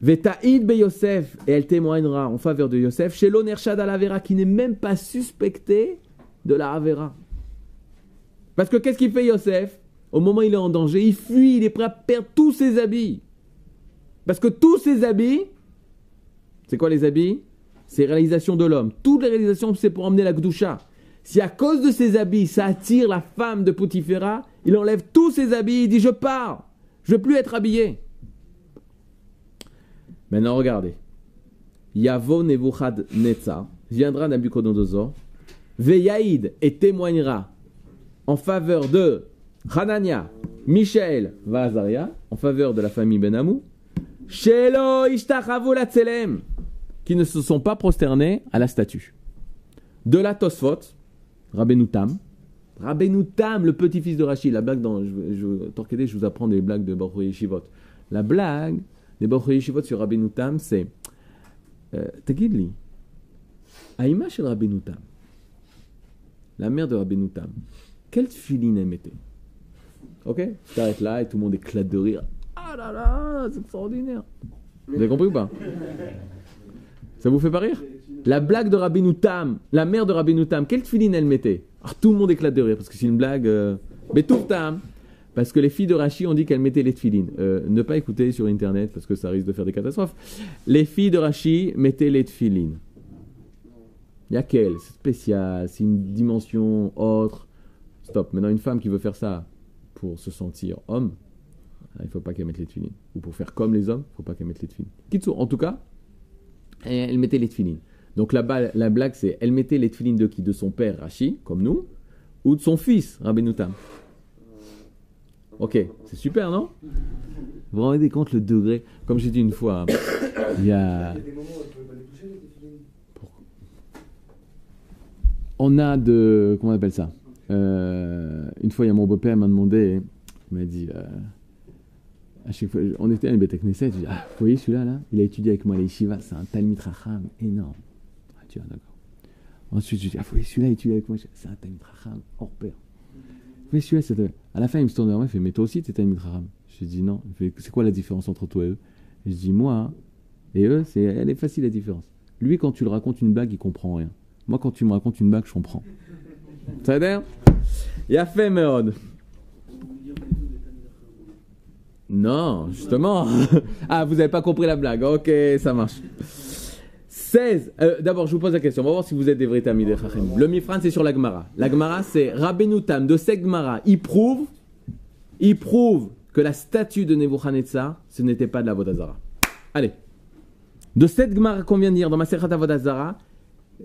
Vetaïd be Yosef, et elle témoignera en faveur de Yosef, chez l'Onershad à qui n'est même pas suspecté de la Avera. Parce que qu'est-ce qu'il fait Yosef? Au moment où il est en danger, il fuit, il est prêt à perdre tous ses habits. Parce que tous ses habits, c'est quoi les habits? C'est réalisation de l'homme. Toutes les réalisations, c'est pour emmener la Gdusha. Si à cause de ses habits, ça attire la femme de Poutifera, il enlève tous ses habits, il dit Je pars, je ne veux plus être habillé. Maintenant, regardez. Yavo Nevuchad Netza viendra Nabucodonosor, Veyaïd et témoignera en faveur de Hanania, Michael, Vazaria, en faveur de la famille Benamou, Shelo la Tselem, qui ne se sont pas prosternés à la statue. De la Tosfot, Rabbeinu Tam. Rabbeinu Tam, le petit-fils de Rachid. La blague dans. Je, je, je vous apprends des blagues de Baruch Yeshivot. La blague des Baruch Yeshivot sur Rabbeinu Tam, c'est. Euh, Tagidli. Aïma chez Rabbeinu Tam. La mère de Rabbeinu Tam. Quelle filine elle mettait Ok? Tu t'arrêtes là et tout le monde éclate de rire. Ah là là, c'est extraordinaire. Vous avez compris ou pas? Ça vous fait pas rire la blague de Rabbeinu Tam, la mère de Rabbeinu Tam, quelle filine elle mettait Alors tout le monde éclate de rire parce que c'est une blague. Euh... Mais tout Tam parce que les filles de Rachi ont dit qu'elles mettaient les tefilines. Euh, ne pas écouter sur internet parce que ça risque de faire des catastrophes. Les filles de Rachi mettaient les tefilines. Il y a quelle C'est spécial, c'est une dimension autre. Stop. Maintenant, une femme qui veut faire ça pour se sentir homme, il ne faut pas qu'elle mette les tefilines. Ou pour faire comme les hommes, il ne faut pas qu'elle mette les tefilines. Kitsu, en tout cas, elle mettait les tefilines. Donc la, la blague, c'est elle mettait les tefilines de qui? De son père, Rachi, comme nous, ou de son fils, Rabbeinu Tam. Ok, c'est super, non? Vous vous rendez compte le degré? Comme j'ai dit une fois, il y a. On a de. Comment on appelle ça? Euh, Une fois, il y a mon beau-père m'a demandé, il m'a dit. Euh, chaque fois, on était à une bête je dis, ah, vous voyez celui-là, là? Il a étudié avec moi les Shiva, c'est un Talmid Racham énorme d'accord. Ensuite, je dis, ah, faut celui-là, étudier avec moi? C'est un Talmud Raham hors pair. Mais celui-là, c'est. À la fin, il me tourne vers moi, il fait, mais toi aussi, t'es Talmud Raham. Je dis, non. Il c'est quoi la différence entre toi et eux? Je dis, moi et eux, c'est, elle est facile la différence. Lui, quand tu le racontes une blague, il comprend rien. Moi, quand tu me racontes une blague, je comprends. Ça veut dire Il a fait Méod. Non, justement. ah, vous n'avez pas compris la blague. Ok, ça marche. 16. Euh, d'abord, je vous pose la question. On va voir si vous êtes des vrais amis des Chachem. Le Mifran, c'est sur la Gemara. La Gemara, c'est Rabbeinu Tam de cette Gemara. Il prouve, il prouve que la statue de Nebuchadnezzar, ce n'était pas de la Vodazara. Allez. De cette Gemara qu'on vient de dire dans ma Sechat Vodazara,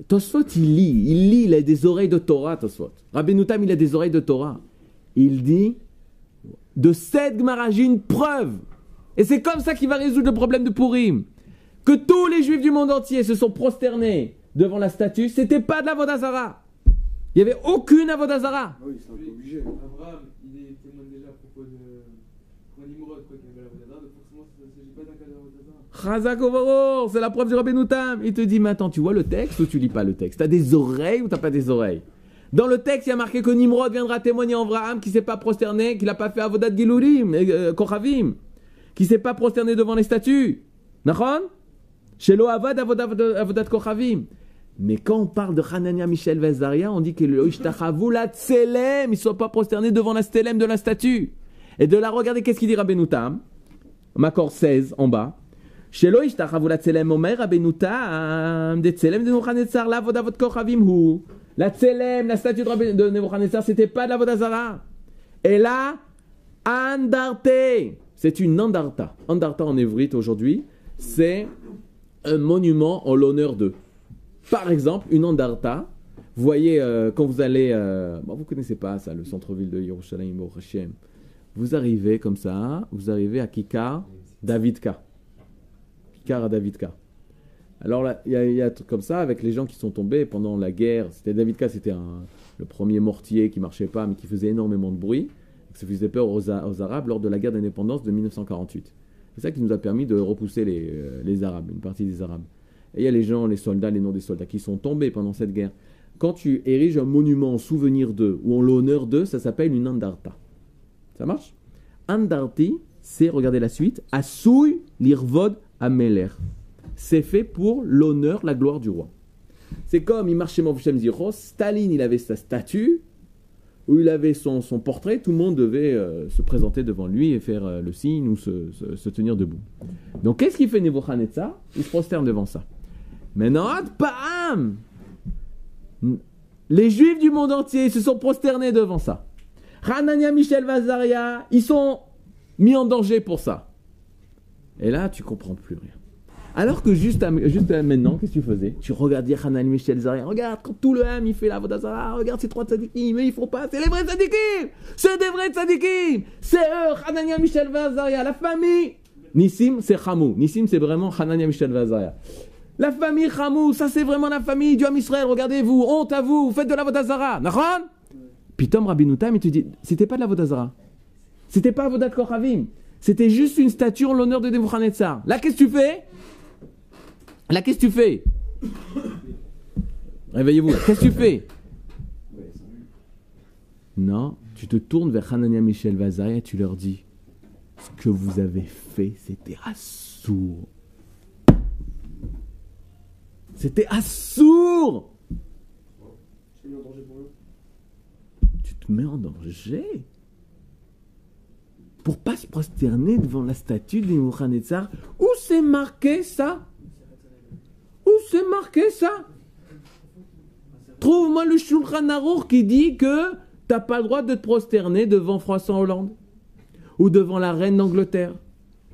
Tosfot, il lit. Il lit, il a des oreilles de Torah, Tosfot. Rabbeinu Tam, il a des oreilles de Torah. Il dit, de cette Gemara, j'ai une preuve. Et c'est comme ça qu'il va résoudre le problème de Purim que tous les juifs du monde entier se sont prosternés devant la statue, c'était pas de la Vodazara. Il n'y avait aucune Avodazara. Ah oui, c'est obligé. Abraham, il est témoin déjà à propos de Nimrod, quoi, qu'il y avait la Vodazara, donc forcément, ça ne s'agit pas d'un cas de Vodazara. c'est la preuve du Rabbi Noutam. Il te dit, maintenant, tu vois le texte ou tu lis pas le texte? T'as des oreilles ou t'as pas des oreilles? Dans le texte, il y a marqué que Nimrod viendra témoigner en Abraham qui s'est pas prosterné, qu'il n'a pas fait Avodat Gilurim, euh, Kochavim, qui s'est pas prosterné devant les statues. Nachon? Chez Avad Avodat Kochavim. Mais quand on parle de Hanania, Michel, Vazaria, on dit que le la Tselem, ils ne soient pas prosternés devant la Stelem de la statue. Et de là, regardez qu'est-ce qu'il dit Rabbenoutam. Macor 16 en bas. Chez lo Ishtachavu la Tselem, Omer Rabbenoutam, de Tselem de Nebuchadnezzar, la Vodavot Kochavim hu. La Tselem, la statue de, Nebuchadnezzar, c'était pas de la Vodazara. Et là, Andarte, c'est une Andarta. Andarta en évrite aujourd'hui, c'est un monument en l'honneur d'eux. Par exemple, une Andarta, vous voyez, euh, quand vous allez, euh, bon, vous connaissez pas ça, le centre-ville de Yerushalayim, Hashem. Vous arrivez comme ça, vous arrivez à Kikar Davidka. Kikar à Davidka. Alors là, il y, a- comme ça avec les gens qui sont tombés pendant la guerre. C'était Davidka, c'était un- le premier mortier qui marchait pas, mais qui faisait énormément de bruit. Ça faisait peur aux, Arabes lors de la guerre d'indépendance de 1948. C'est ça qui nous a permis de repousser les, euh, les Arabes, une partie des Arabes. Et il y a les gens, les soldats, les noms des soldats qui sont tombés pendant cette guerre. Quand tu ériges un monument en souvenir d'eux ou en l'honneur d'eux, ça s'appelle une andarta. Ça marche? Andarti, c'est, regardez la suite, Asouy l'irvod ameler. C'est fait pour l'honneur, la gloire du roi. C'est comme Moshem Zichos, Staline, il avait sa statue, où il avait son, son portrait, tout le monde devait euh, se présenter devant lui et faire euh, le signe ou se, se- tenir debout. Donc qu'est-ce qu'il fait Nebuchadnezzar? Il se prosterne devant ça. Maintenant, Pam Les juifs du monde entier se sont prosternés devant ça. Hanania, Michel, Vazaria, ils sont mis en danger pour ça. Et là, tu comprends plus rien. Alors que juste, à- juste à maintenant, qu'est-ce que tu faisais? Tu regardais Hanan Michel Zaria. Regarde, quand tout le ham il fait la Vodazara, regarde ces trois tzadikim, mais ils font pas, c'est les vrais tzadikim C'est des vrais tzadikim C'est eux, Hanania Michel Vazaria, la famille Nissim, c'est Hamou. Nissim, c'est vraiment Hanania Michel Vazaria. La famille Hamou, ça c'est vraiment la famille du Israël, regardez-vous, honte à vous, faites de la Vodazara, Nahon Puis Tom Rabinoutam, il te dit, c'était pas de la Vodazara. C'était pas Vodat Kochavim. C'était juste une statue en l'honneur de Nebuchadnezzar. Là, qu'est-ce que tu fais? Là, qu'est-ce que tu fais? Réveillez-vous. Qu'est-ce que tu fais? Non, tu te tournes vers Hanania Michel Vazaria et tu leur dis Ce que vous avez fait, c'était assourd. C'était assourd. Tu te mets en danger pour pas se prosterner devant la statue de Nebuchadnezzar. Où c'est marqué ça? C'est marqué ça? Trouve-moi le Shulchan Aruch qui dit que t'as pas le droit de te prosterner devant François Hollande, ou devant la reine d'Angleterre,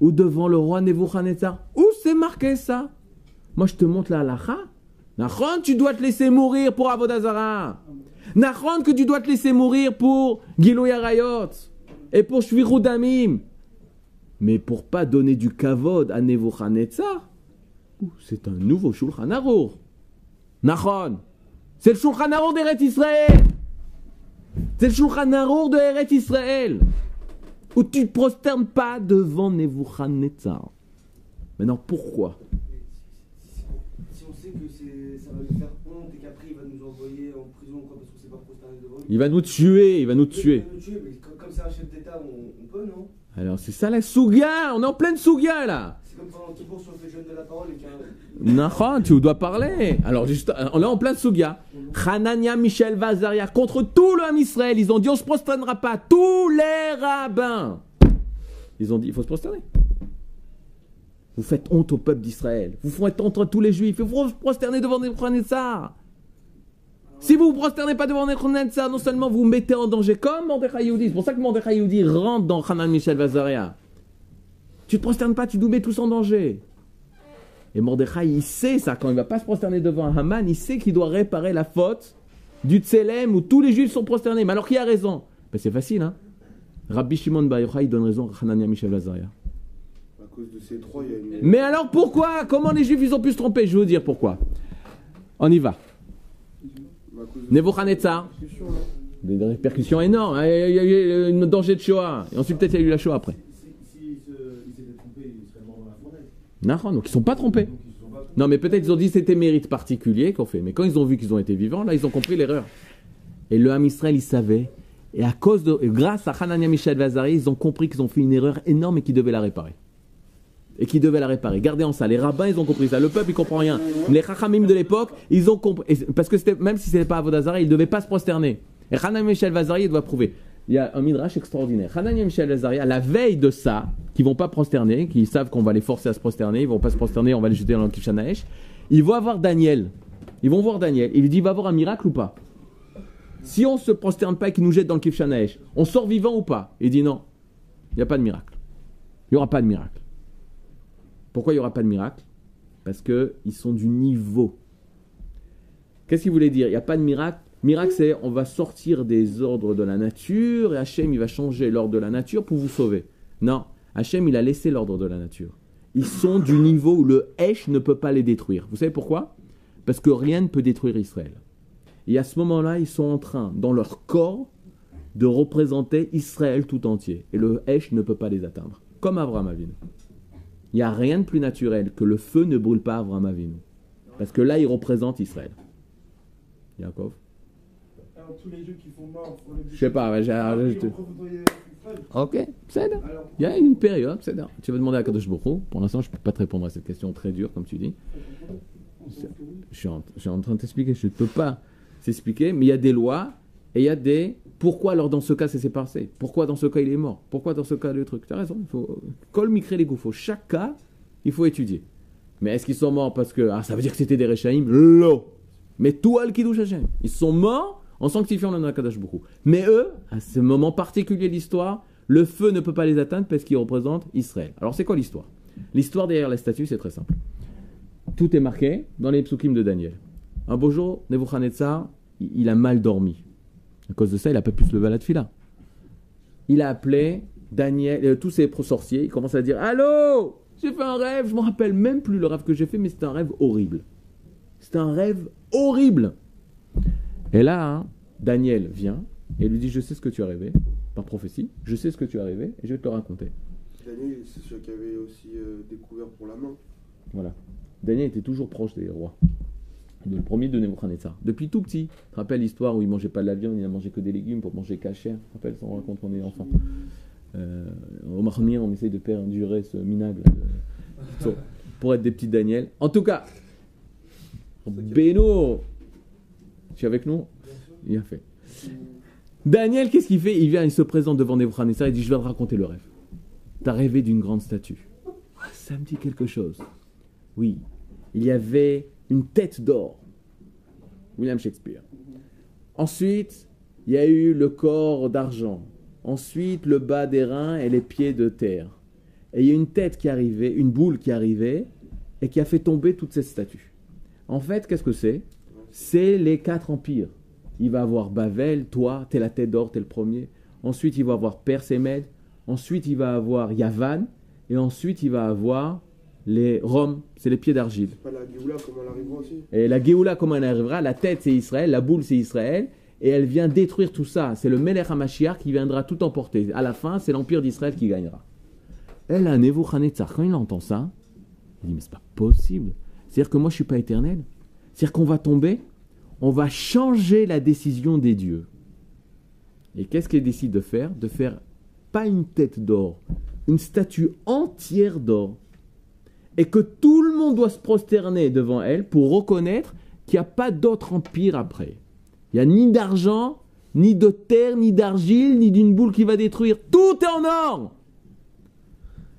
ou devant le roi Nebuchadnezzar. Où c'est marqué ça? Moi je te montre la halakha. Nachon, tu dois te laisser mourir pour Avodazara. Nachon, que tu dois te laisser mourir pour Gilo Yarayot et pour Shvirou Damim. Mais pour pas donner du kavod à Nebuchadnezzar, c'est un nouveau Shulchan Aruch. Nachon, c'est le Shulchan Aruch d'Eret Israël. C'est le Shulchan Aruch de Eret Israël. Où tu ne te prosternes pas devant Nebuchadnezzar. Maintenant, pourquoi? Si on sait que ça va nous faire honte et qu'après il va nous envoyer en prison quoi parce qu'on s'est pas prosterné devant lui. Il va nous tuer, il va nous Il tuer. va nous tuer, mais comme comme c'est un chef d'État, on, on peut, non? Alors, c'est ça la Souga, on est en pleine Souga là. Tu dois parler. Alors, juste, on est en plein Souga. Hanania, Michel, Vazaria, contre tout le Israël, ils ont dit on se prosternera pas. Tous les rabbins. Ils ont dit il faut se prosterner. Vous faites honte au peuple d'Israël. Vous faites honte à tous les juifs. Il faut se prosterner devant Nebuchadnezzar. Si vous vous prosternez pas devant Nebuchadnezzar, non seulement vous mettez en danger comme Mordechai Yehudi. C'est pour ça que Mordechai rentre dans Hanan, Michel, Vazaria. Tu te prosternes pas, tu nous mets tous en danger. Et Mordechai, il sait ça, quand il va pas se prosterner devant un Haman, il sait qu'il doit réparer la faute du Tselem où tous les juifs sont prosternés. Mais alors qui a raison? Ben, C'est facile, hein Rabbi Shimon Bar Yochai, il donne raison à Hanania Michel Azaria. À cause de ces trois, il y a une. Mais alors pourquoi? Comment les juifs ils ont pu se tromper? Je vais vous dire pourquoi. On y va. Nebuchadnezzar, des répercussions énormes. Il y a eu un danger de Shoah. Et ensuite, peut-être, il y a eu la Shoah après. S'ils s'étaient trompés, ils seraient morts dans la forêt. Nahon, donc ils sont pas trompés. Non, mais peut-être ils ont dit c'était mérite particulier qu'on fait. Mais quand ils ont vu qu'ils ont été vivants, là, ils ont compris l'erreur. Et le Ham Israël, il savait. Et à cause de, grâce à Hanania Michel Vazari, ils ont compris qu'ils ont fait une erreur énorme et qu'ils devaient la réparer. et qui devait la réparer. Gardez en ça. Les rabbins, ils ont compris ça. Le peuple, il comprend rien. Les chachamim de l'époque, ils ont compris. Parce que même si c'était pas Avodazara, ils devaient pas se prosterner. Et Hanan Michel Vazaria doit prouver. Il y a un midrash extraordinaire. Hanan et Michel Vazaria, la veille de ça, qui vont pas prosterner, qui savent qu'on va les forcer à se prosterner, ils vont pas se prosterner, on va les jeter dans le Kishanaesh. Ils vont avoir Daniel. Ils vont voir Daniel. Il lui dit, va avoir un miracle ou pas? Si on se prosterne pas et qu'il nous jette dans le Kishanaesh, on sort vivant ou pas? Il dit non. Il n'y a pas de miracle. Il n'y aura pas de miracle. Pourquoi il n'y aura pas de miracle? Parce qu'ils sont du niveau. Qu'est-ce qu'il voulait dire? Il n'y a pas de miracle. Miracle, c'est on va sortir des ordres de la nature et Hachem, il va changer l'ordre de la nature pour vous sauver. Non, Hachem, il a laissé l'ordre de la nature. Ils sont du niveau où le Hesh ne peut pas les détruire. Vous savez pourquoi? Parce que rien ne peut détruire Israël. Et à ce moment-là, ils sont en train, dans leur corps, de représenter Israël tout entier. Et le Hesh ne peut pas les atteindre. Comme Abraham Avinu. Il n'y a rien de plus naturel que le feu ne brûle pas Abraham Avinu. Parce que là, il représente Israël. Yaakov? Alors, tous les jeux qui font mort, faut les Je sais pas, ouais, j'ai- Ah, j'ai- Fred. Ok, c'est. Alors, Il y a une période, c'est d'accord. Tu vas demander à Kadosh Hu? Pour l'instant, je ne peux pas te répondre à cette question très dure, comme tu dis. on s'en fout. Je suis en, je suis en train de t'expliquer. Je ne peux pas s'expliquer, mais il y a des lois et il y a des. Pourquoi alors dans ce cas c'est séparé Pourquoi dans ce cas il est mort? Pourquoi dans ce cas le truc? Tu as raison. Il faut. Col micré les faut Chaque cas, il faut étudier. Mais est-ce qu'ils sont morts parce que. Ah, ça veut dire que c'était des Rechaïm? Non Mais toi, le Kiddush Hashem. Ils sont morts en sanctifiant le nom d'Akadosh Hu. Mais eux, à ce moment particulier de l'histoire, le feu ne peut pas les atteindre parce qu'ils représentent Israël. Alors c'est quoi l'histoire? L'histoire derrière la statue, c'est très simple. Tout est marqué dans les psukim de Daniel. Un beau jour, Nebuchadnezzar, il a mal dormi. À cause de ça, il n'a pas pu se lever à la tefila. Il a appelé Daniel, euh, tous ses sorciers, il commence à dire Allô J'ai fait un rêve, je me rappelle même plus le rêve que j'ai fait, mais c'était un rêve horrible. C'était un rêve horrible. Et là, hein, Daniel vient et lui dit Je sais ce que tu as rêvé, par prophétie, je sais ce que tu as rêvé, et je vais te le raconter. Daniel, c'est celui qui avait aussi euh, découvert pour la main. Voilà. Daniel était toujours proche des rois. Le premier de Nebuchadnezzar. Depuis tout petit. Tu te rappelles l'histoire où il mangeait pas de la viande, il a mangé que des légumes pour manger cachère. Tu te rappelles ça, on raconte quand on est enfant. Euh, au Marmien, on essaye de perdurer ce minable so- pour être des petits Daniel. En tout cas, Beno, tu es avec nous? A fait. Daniel, qu'est-ce qu'il fait? Il vient, il se présente devant Nebuchadnezzar, il dit Je vais te raconter le rêve. Tu as rêvé d'une grande statue. Ah, Ça me dit quelque chose. Oui, il y avait une tête d'or. William Shakespeare. Ensuite, il y a eu le corps d'argent. Ensuite, le bas des reins et les pieds de terre. Et il y a une tête qui arrivait, une boule qui arrivait et qui a fait tomber toute cette statue. En fait, qu'est-ce que c'est? C'est les quatre empires. Il va avoir Bavel, toi, t'es la tête d'or, t'es le premier. Ensuite, il va avoir Perse et Mède. Ensuite, il va avoir Yavan. Et ensuite, il va avoir les Roms, c'est les pieds d'argile. Pas la Géoula, comment elle arrivera aussi Et la Géoula, comment elle arrivera? La tête, c'est Israël, la boule, c'est Israël. Et elle vient détruire tout ça. C'est le Melech HaMashiach qui viendra tout emporter. À la fin, c'est l'empire d'Israël qui gagnera. Et là, Nebuchadnezzar, quand il entend ça, il dit, mais c'est pas possible. C'est-à-dire que moi, je suis pas éternel. C'est-à-dire qu'on va tomber, on va changer la décision des dieux. Et qu'est-ce qu'il décide de faire? De faire pas une tête d'or, une statue entière d'or et que tout le monde doit se prosterner devant elle pour reconnaître qu'il n'y a pas d'autre empire après. Il n'y a ni d'argent, ni de terre, ni d'argile, ni d'une boule qui va détruire. Tout est en or.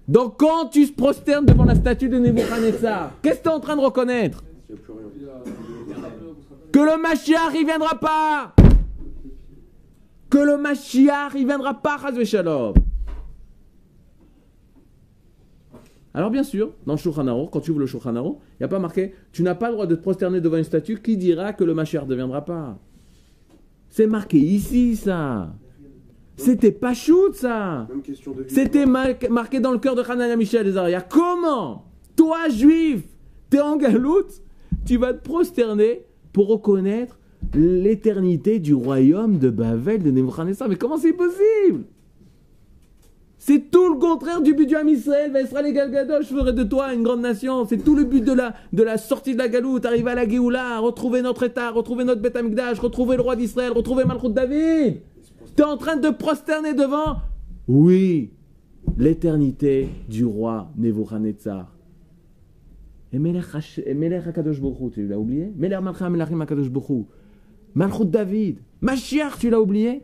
Donc quand tu te prosternes devant la statue de Nebuchadnezzar, qu'est-ce que tu es en train de reconnaître? Il n'y a plus rien. Que le Mashiach, il viendra pas Que le Mashiach, il viendra pas, Chazve Shalom Alors bien sûr, dans le Shulchan Aruch, quand tu ouvres le Shulchan Aruch, il n'y a pas marqué « Tu n'as pas le droit de te prosterner devant une statue qui dira que le Mashiach ne viendra pas ». C'est marqué ici, ça C'était pas shoot, ça c'était mar- marqué dans le cœur de Hanania Michel Zaria. Comment Toi, juif, t'es en galoute, tu vas te prosterner pour reconnaître l'éternité du royaume de Bavel de Nebuchadnezzar. Mais comment c'est possible? C'est tout le contraire du but du Ham Israël. Israël et Galgadosh, je ferai de toi une grande nation. C'est tout le but de la, de la sortie de la galoute, arriver à la Géoula, retrouver notre État, retrouver notre Beth Amikdash, retrouver le roi d'Israël, retrouver Malchut David. T'es en train de te prosterner devant Oui, l'éternité du roi Nebuchadnezzar. Et Melech Hash- et Melech HaKadosh Baruch Hu, tu l'as oublié? Melech Malcha Melachim. Malchut David. Mashiach, tu l'as oublié?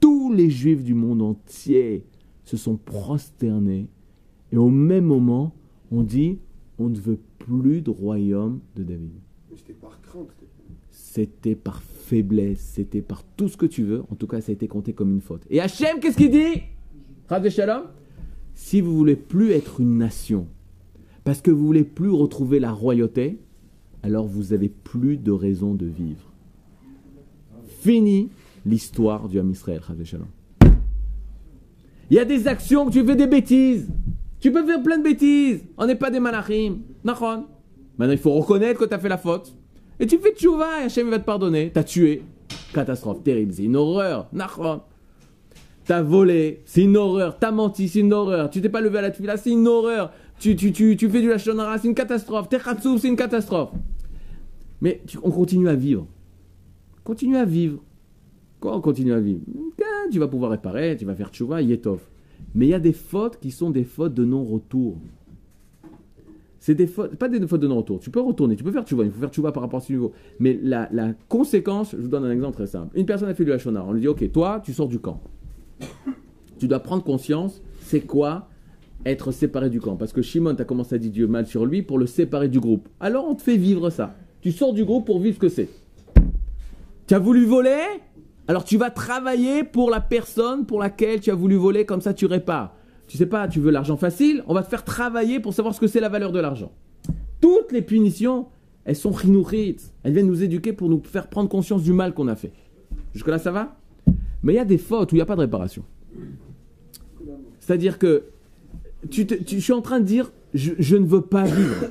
Tous les juifs du monde entier se sont prosternés. Et au même moment, on dit on ne veut plus de royaume de David. Mais c'était par crainte. c'était- par faiblesse, c'était par tout ce que tu veux. En tout cas, ça a été compté comme une faute. Et Hachem, qu'est-ce qu'il dit? Rav Shalom Si vous voulez plus être une nation, parce que vous voulez plus retrouver la royauté, alors vous avez plus de raison de vivre. Fini l'histoire du Ham Israël. Il y a des actions que tu fais des bêtises. Tu peux faire plein de bêtises. On n'est pas des malachim. Maintenant, il faut reconnaître que tu as fait la faute. Et tu fais tchouva et Hachem va te pardonner. T'as tué. Catastrophe terrible. C'est une horreur. Nachon. T'as volé. C'est une horreur. T'as menti. C'est une horreur. Tu t'es pas levé à la tefila. C'est une horreur. Tu, tu, tu, tu fais du lachonara. C'est une catastrophe. T'es khatsouf, C'est une catastrophe. Mais on continue à vivre. Continue à vivre. Quoi, on continue à vivre? Tu vas pouvoir réparer. Tu vas faire tchouva. Yetov. Mais il y a des fautes qui sont des fautes de non-retour. C'est des fautes, pas des fautes de non-retour. Tu peux retourner, tu peux faire tchouva, il faut faire tchouva par rapport à ce niveau. Mais la, la conséquence, je vous donne un exemple très simple. Une personne a fait du hachonard. On lui dit, ok, toi, tu sors du camp. Tu dois prendre conscience, c'est quoi être séparé du camp. Parce que Shimon, tu as commencé à dire Dieu mal sur lui pour le séparer du groupe. Alors on te fait vivre ça. Tu sors du groupe pour vivre ce que c'est. Tu as voulu voler? Alors tu vas travailler pour la personne pour laquelle tu as voulu voler, comme ça tu répares. Tu sais pas, tu veux l'argent facile On va te faire travailler pour savoir ce que c'est la valeur de l'argent. Toutes les punitions, elles sont chinouchites. Elles viennent nous éduquer pour nous faire prendre conscience du mal qu'on a fait. Jusque-là, ça va? Mais il y a des fautes où il n'y a pas de réparation. C'est-à-dire que tu, te- tu- je en train de dire, je, je ne veux pas vivre.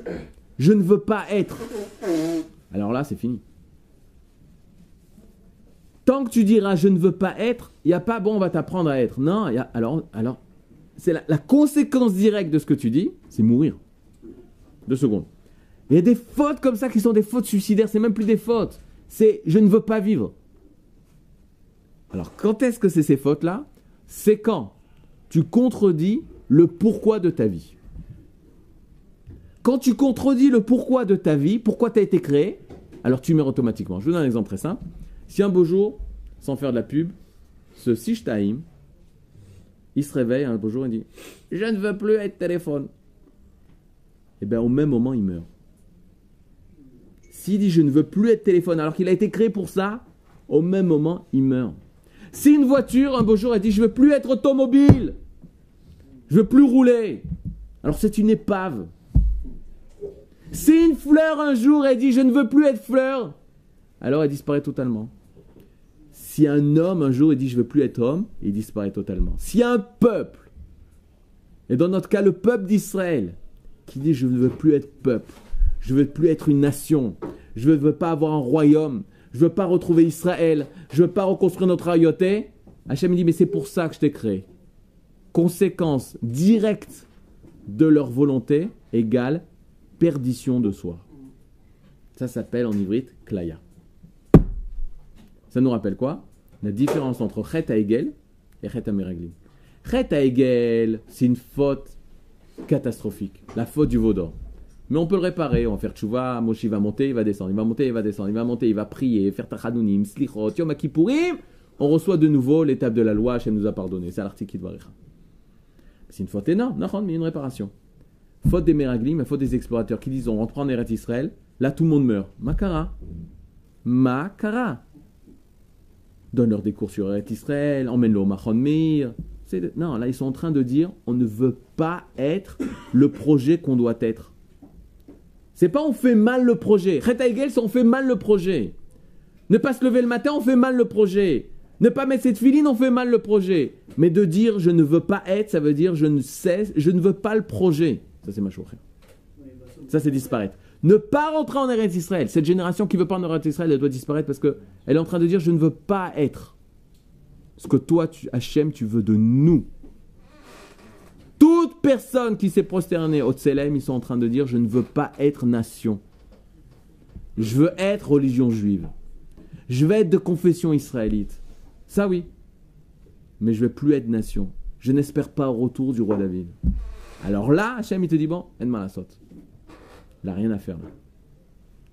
Je ne veux pas être. Alors là, c'est fini. Tant que tu diras je ne veux pas être, il n'y a pas bon, on va t'apprendre à être. Non, y a, alors, alors c'est la, la conséquence directe de ce que tu dis, c'est mourir. Deux secondes. Il y a des fautes comme ça qui sont des fautes suicidaires, c'est même plus des fautes. C'est je ne veux pas vivre. Alors quand est-ce que c'est ces fautes-là? C'est quand tu contredis le pourquoi de ta vie. Quand tu contredis le pourquoi de ta vie, pourquoi tu as été créé, alors tu meurs automatiquement. Je vous donne un exemple très simple. Si un beau jour, sans faire de la pub, ce Sishtaim, il se réveille un beau jour et dit Je ne veux plus être téléphone. Et bien au même moment, il meurt. S'il dit Je ne veux plus être téléphone alors qu'il a été créé pour ça, au même moment, il meurt. Si une voiture, un beau jour, elle dit Je veux plus être automobile, je veux plus rouler, alors c'est une épave. Si une fleur un jour, elle dit Je ne veux plus être fleur, alors elle disparaît totalement. Si un homme un jour il dit je veux plus être homme, il disparaît totalement. Si un peuple, et dans notre cas le peuple d'Israël, qui dit je ne veux plus être peuple, je ne veux plus être une nation, je ne veux pas avoir un royaume, je ne veux pas retrouver Israël, je ne veux pas reconstruire notre royauté, Hachem dit mais c'est pour ça que je t'ai créé. Conséquence directe de leur volonté égale perdition de soi. Ça s'appelle en ivrite klaya. Ça nous rappelle quoi? La différence entre Chet à Egel et Chet Meraglim. Chet à Egel, c'est une faute catastrophique. La faute du veau d'or. Mais on peut le réparer, on va faire tchouva, Moshe il va monter, il va descendre, il va monter, il va descendre, il va monter, il va prier, faire slichot. On reçoit de nouveau l'étape de la loi, Hachem nous a pardonné. C'est l'article qui C'est une faute énorme, Nachon, mais une réparation. Faute des Meraglim, faute des explorateurs qui disent on rentre en Eretz Israël, là tout le monde meurt. Makara. Makara. Donne-leur des cours sur Eretz Israël, emmène-le au Machon Meir. Non, là ils sont en train de dire on ne veut pas être le projet qu'on doit être. C'est pas on fait mal le projet. Chet Hegel, c'est on fait mal le projet. Ne pas se lever le matin, on fait mal le projet. Ne pas mettre cette filine, on fait mal le projet. Mais de dire je ne veux pas être, ça veut dire je ne sais, je ne veux pas le projet. Ça c'est ma. Ça c'est disparaître. Ne pas rentrer en Eretz Israël. Cette génération qui veut pas en Eretz Israël, elle doit disparaître parce que elle est en train de dire je ne veux pas être ce que toi, tu, Hachem, tu veux de nous. Toute personne qui s'est prosternée au Tselem, ils sont en train de dire je ne veux pas être nation. Je veux être religion juive. Je veux être de confession israélite. Ça oui. Mais je veux plus être nation. Je n'espère pas au retour du roi David. Alors là, Hachem, il te dit, bon, aide-moi la saute. Il n'a rien à faire là.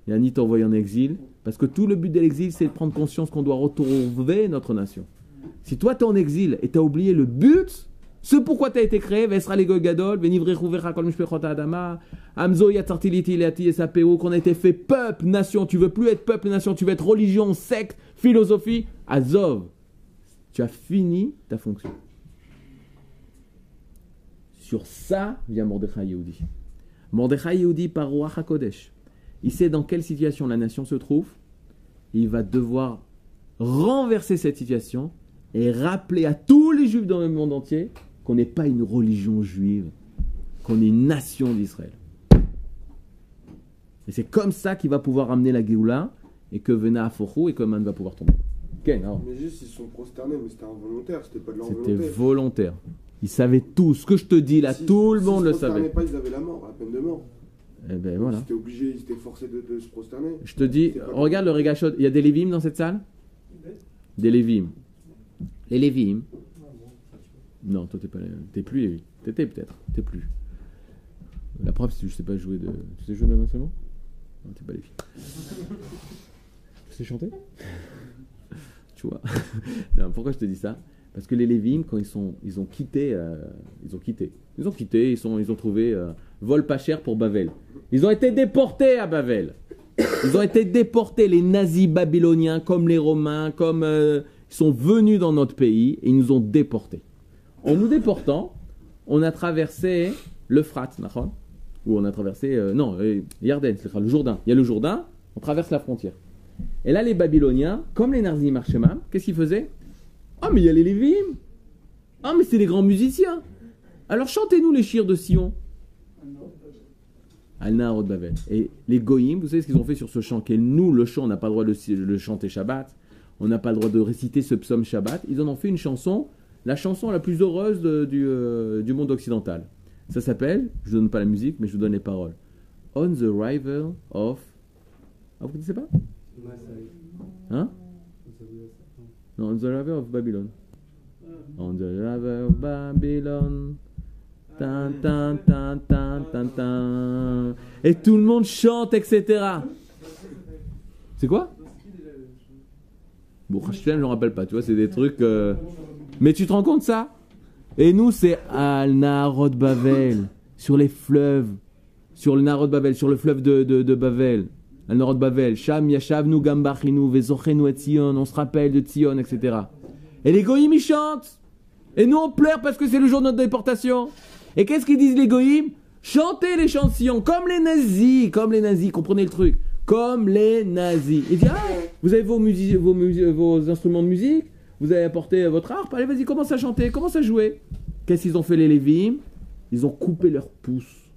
Il a ni t'envoyer en exil, parce que tout le but de l'exil, c'est de prendre conscience qu'on doit retrouver notre nation. Si toi, tu es en exil et tu as oublié le but, ce pourquoi tu as été créé, Amzo qu'on a été fait peuple, nation. Tu veux plus être peuple, nation, tu veux être religion, secte, philosophie. Azov, tu as fini ta fonction. Sur ça vient Mordechai Yehudi. Mordechai Yehudi par Roi HaKodesh. Il sait dans quelle situation la nation se trouve. Il va devoir renverser cette situation et rappeler à tous les juifs dans le monde entier qu'on n'est pas une religion juive, qu'on est une nation d'Israël. Et c'est comme ça qu'il va pouvoir amener la Géoula et que Vena Afochou et que Man va pouvoir tomber. Mais juste, ils sont prosternés, mais c'était involontaire, c'était pas de leur C'était volonté. volontaire. Ils savaient tout. Ce que je te dis là, Si- tout le si monde ils le se prosternaient savait. pas, ils avaient la mort, la peine de mort. Eh ben Ils voilà. étaient obligés, ils étaient forcés de, de se prosterner. Je te dis, regarde le Regachot. Il y a des Lévim dans cette salle? Des Lévim. Les Lévim. Non, toi t'es pas. T'es plus Lévi. T'étais peut-être. T'es plus. La preuve, c'est que je sais pas jouer de. Tu sais jouer d'un instrument? Non, t'es pas Lévi. Tu sais chanter? Tu vois pourquoi je te dis ça? Parce que les Lévim, quand ils sont, ils ont quitté, euh, ils ont quitté, ils ont quitté, ils ont trouvé euh, vol pas cher pour Bavel. Ils ont été déportés à Bavel. Ils ont été déportés, les nazis babyloniens, comme les Romains, comme euh, ils sont venus dans notre pays et ils nous ont déportés. En nous déportant, on a traversé l'Euphrate, ou on a traversé, euh, non, euh, Yarden, le Jourdain. Il y a le Jourdain, on traverse la frontière. Et là, les Babyloniens, comme les Narzi Marshemam, qu'est-ce qu'ils faisaient? Ah, mais il y a les Lévim Ah, mais c'est les grands musiciens Alors chantez-nous les chirs de Sion al Nahar de Babel. Et les Goïm, vous savez ce qu'ils ont fait sur ce chant qui est nous, le chant, on n'a pas le droit de le, chanter Shabbat, on n'a pas le droit de réciter ce psaume Shabbat. Ils en ont fait une chanson, la chanson la plus heureuse euh, du monde occidental. Ça s'appelle, je ne donne pas la musique, mais je vous donne les paroles. On the river of. Ah, vous ne connaissez pas? Hein? Non, on the river of Babylon. On the river of Babylon. Et tout le monde chante, etc. C'est quoi? Bon, je ne rappelle pas, tu vois, c'est des trucs. euh, Mais tu te rends compte ça? Et nous, c'est Al Narod Bavel, sur les fleuves, sur le Narod Bavel, sur le fleuve de, de, de Bavel. Al Narod Bavel, Sham Yashavnu Gambachinu, Vezochenu et Tzion, on se rappelle de Tzion, etc. Et les goïms, ils chantent Et nous, on pleure parce que c'est le jour de notre déportation. Et qu'est-ce qu'ils disent les goïms? Chantez les chansons, comme les nazis, comme les nazis, comprenez le truc Comme les nazis. Ils disent, ah, vous avez vos, musi- vos, musi- vos instruments de musique, vous avez apporté votre harpe, allez vas-y, commence à chanter, commence à jouer. Qu'est-ce qu'ils ont fait les Lévim? Ils ont coupé leurs pouces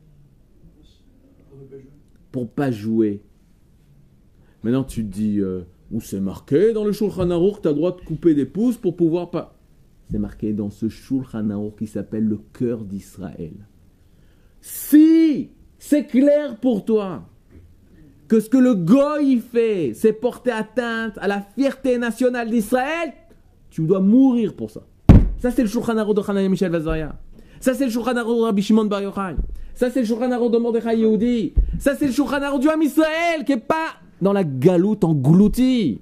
pour pas jouer. Maintenant tu te dis, euh, où c'est marqué dans le Shulchan Aruch, tu as droit de couper des pouces pour pouvoir pas... C'est marqué dans ce Shulchan Aruch qui s'appelle le cœur d'Israël. Si c'est clair pour toi que ce que le goy fait, c'est porter atteinte à la fierté nationale d'Israël, tu dois mourir pour ça. Ça, c'est le Shulchan Aruch de Hananiah Michel Vazaria. Ça, c'est le Shulchan Aruch de Rabbi Shimon Bar Yochai. Ça, c'est le Shulchan Aruch de Mordechai Yehudi. Ça, c'est le Shulchan Aruch du Ham Israël qui est pas dans la galoute engloutie.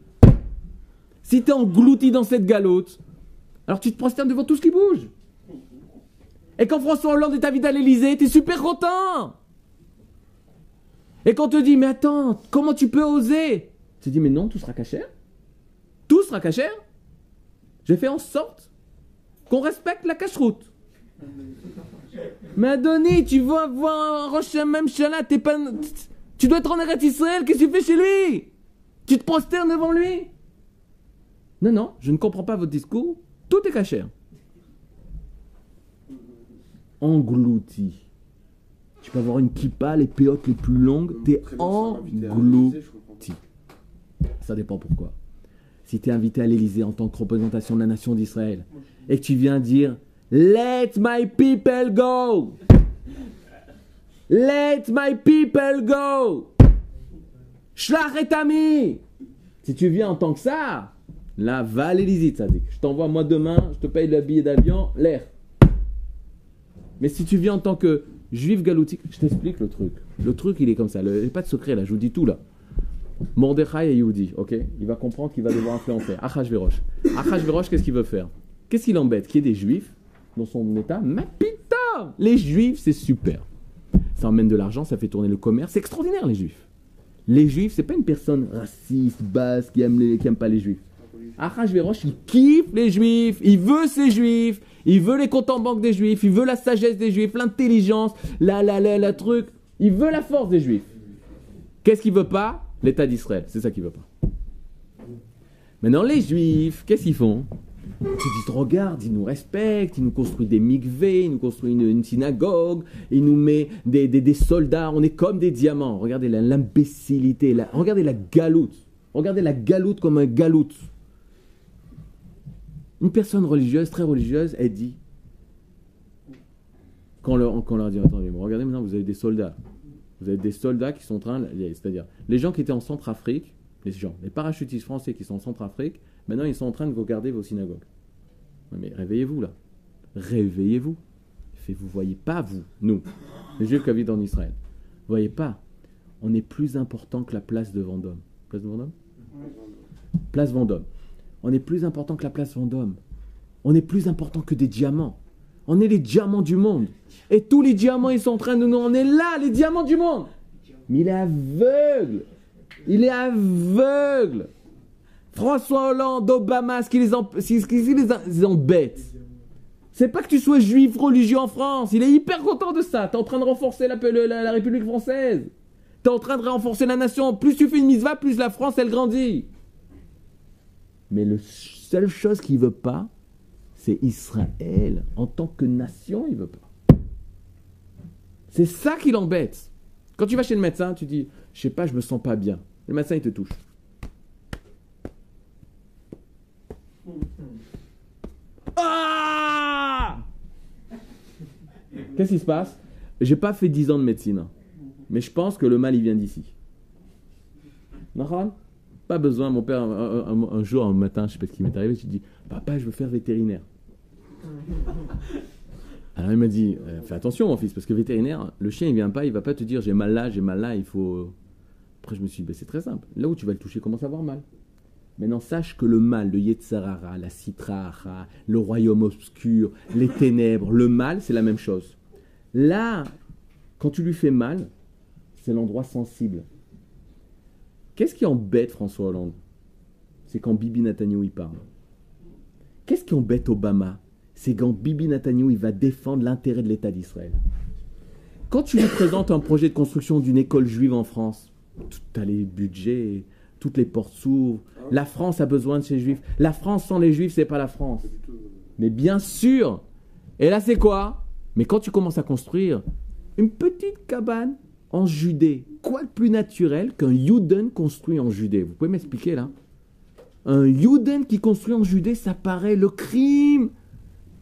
Si tu es englouti dans cette galoute, alors tu te prosternes devant tout ce qui bouge. Et quand François Hollande est invité à l'Elysée, tu es super content. Et quand on te dit, mais attends, comment tu peux oser? Tu te dis, mais non, tout sera cachère. Tout sera cachère. J'ai fait en sorte qu'on respecte la cache-route. Mais Adonis, tu vas voir un Rosh même t'es pas. Tu dois être en Eretz Israël, qu'est-ce que tu fais chez lui? Tu te prosternes devant lui? Non, non, je ne comprends pas votre discours. Tout est cachère. Englouti. Tu peux avoir une kippa, les péotes les plus longues, t'es englouti. Ça dépend pourquoi. Si tu es invité à l'Élysée en tant que représentation de la nation d'Israël et que tu viens dire Let my people go Let my people go Shlach et ami Si tu viens en tant que ça, là, va à l'Élysée, ça dit. Je t'envoie moi demain, je te paye le billet d'avion, l'air. Mais si tu viens en tant que juif galoutique, je t'explique le truc. Le truc, il est comme ça. Il n'y a pas de secret là, je vous dis tout là. Mordechai et Yehudi, ok? Il va comprendre qu'il va devoir influencer. Achashverosh. Achashverosh, qu'est-ce qu'il veut faire? Qu'est-ce qui l'embête Qu'il y ait des juifs dans son état Mais putain Les juifs, c'est super. Ça emmène de l'argent, ça fait tourner le commerce. C'est extraordinaire, les juifs. Les juifs, c'est pas une personne raciste, basse, qui aime, qui aime pas les juifs. Achashverosh, il kiffe les juifs, il veut ses juifs, il veut les comptes en banque des juifs, il veut la sagesse des juifs, l'intelligence, la, la, la, la truc. Il veut la force des juifs. Qu'est-ce qu'il veut pas? L'État d'Israël. C'est ça qu'il veut pas. Maintenant, les juifs, qu'est-ce qu'ils font? Ils disent regarde, ils nous respectent, ils nous construisent des mikvés, ils nous construisent une, synagogue, ils nous mettent des, des- des soldats, on est comme des diamants. Regardez l'imbécilité, regardez la galoute. Regardez la galoute comme un galoute. Une personne religieuse, très religieuse, elle dit, quand on leur, quand leur dit, attendez, regardez maintenant, vous avez des soldats. Vous avez des soldats qui sont en train, c'est-à-dire les gens qui étaient en Centrafrique, les gens, les parachutistes français qui sont en Centrafrique, maintenant ils sont en train de vous garder vos synagogues. Mais réveillez-vous là. Réveillez-vous. Vous voyez pas, vous, nous, les juifs qui habitent en Israël. Vous voyez pas. On est plus important que la place de Vendôme. Place de Vendôme? Place Vendôme. On est plus important que la place Vendôme. On est plus important que des diamants. On est les diamants du monde. Et tous les diamants, ils sont en train de nous. On est là, les diamants du monde. Mais il est aveugle. Il est aveugle. François Hollande, Obama, ce qui les, ce embête. C'est pas que tu sois juif religieux en France. Il est hyper content de ça. T'es en train de renforcer la, la- République française. T'es en train de renforcer la nation. Plus tu fais une mise plus la France, elle grandit. Mais la seule chose qu'il veut pas, c'est Israël. En tant que nation, il veut pas. C'est ça qui l'embête. Quand tu vas chez le médecin, tu dis, je sais pas, je me sens pas bien. Le médecin, il te touche. Ah Qu'est-ce qui se passe? J'ai pas fait 10 ans de médecine, mais je pense que le mal, il vient d'ici. Pas besoin. Mon père, un, un- un jour, un matin, je sais pas ce qui m'est arrivé, je lui dis Papa, je veux faire vétérinaire. Alors il m'a dit euh, Fais attention, mon fils, parce que vétérinaire, le chien, il vient pas, il va pas te dire J'ai mal là, j'ai mal là, il faut. Après, je me suis dit Ben, C'est très simple. Là où tu vas le toucher, commence à avoir mal. Maintenant, sache que le mal, le Yetzarara, la Citrara, le royaume obscur, les ténèbres, le mal, c'est la même chose. Là, quand tu lui fais mal, c'est l'endroit sensible. Qu'est-ce qui embête François Hollande? C'est quand Bibi Netanyahu il parle. Qu'est-ce qui embête Obama? C'est quand Bibi Netanyahu il va défendre l'intérêt de l'État d'Israël. Quand tu lui présentes un projet de construction d'une école juive en France, tu as les budgets, toutes les portes s'ouvrent. La France a besoin de ses juifs. La France sans les juifs, c'est pas la France. Tout. Mais bien sûr. Et là, c'est quoi? Mais quand tu commences à construire une petite cabane en Judée, quoi de plus naturel qu'un Yuden construit en Judée? Vous pouvez m'expliquer là? Un Yuden qui construit en Judée, ça paraît le crime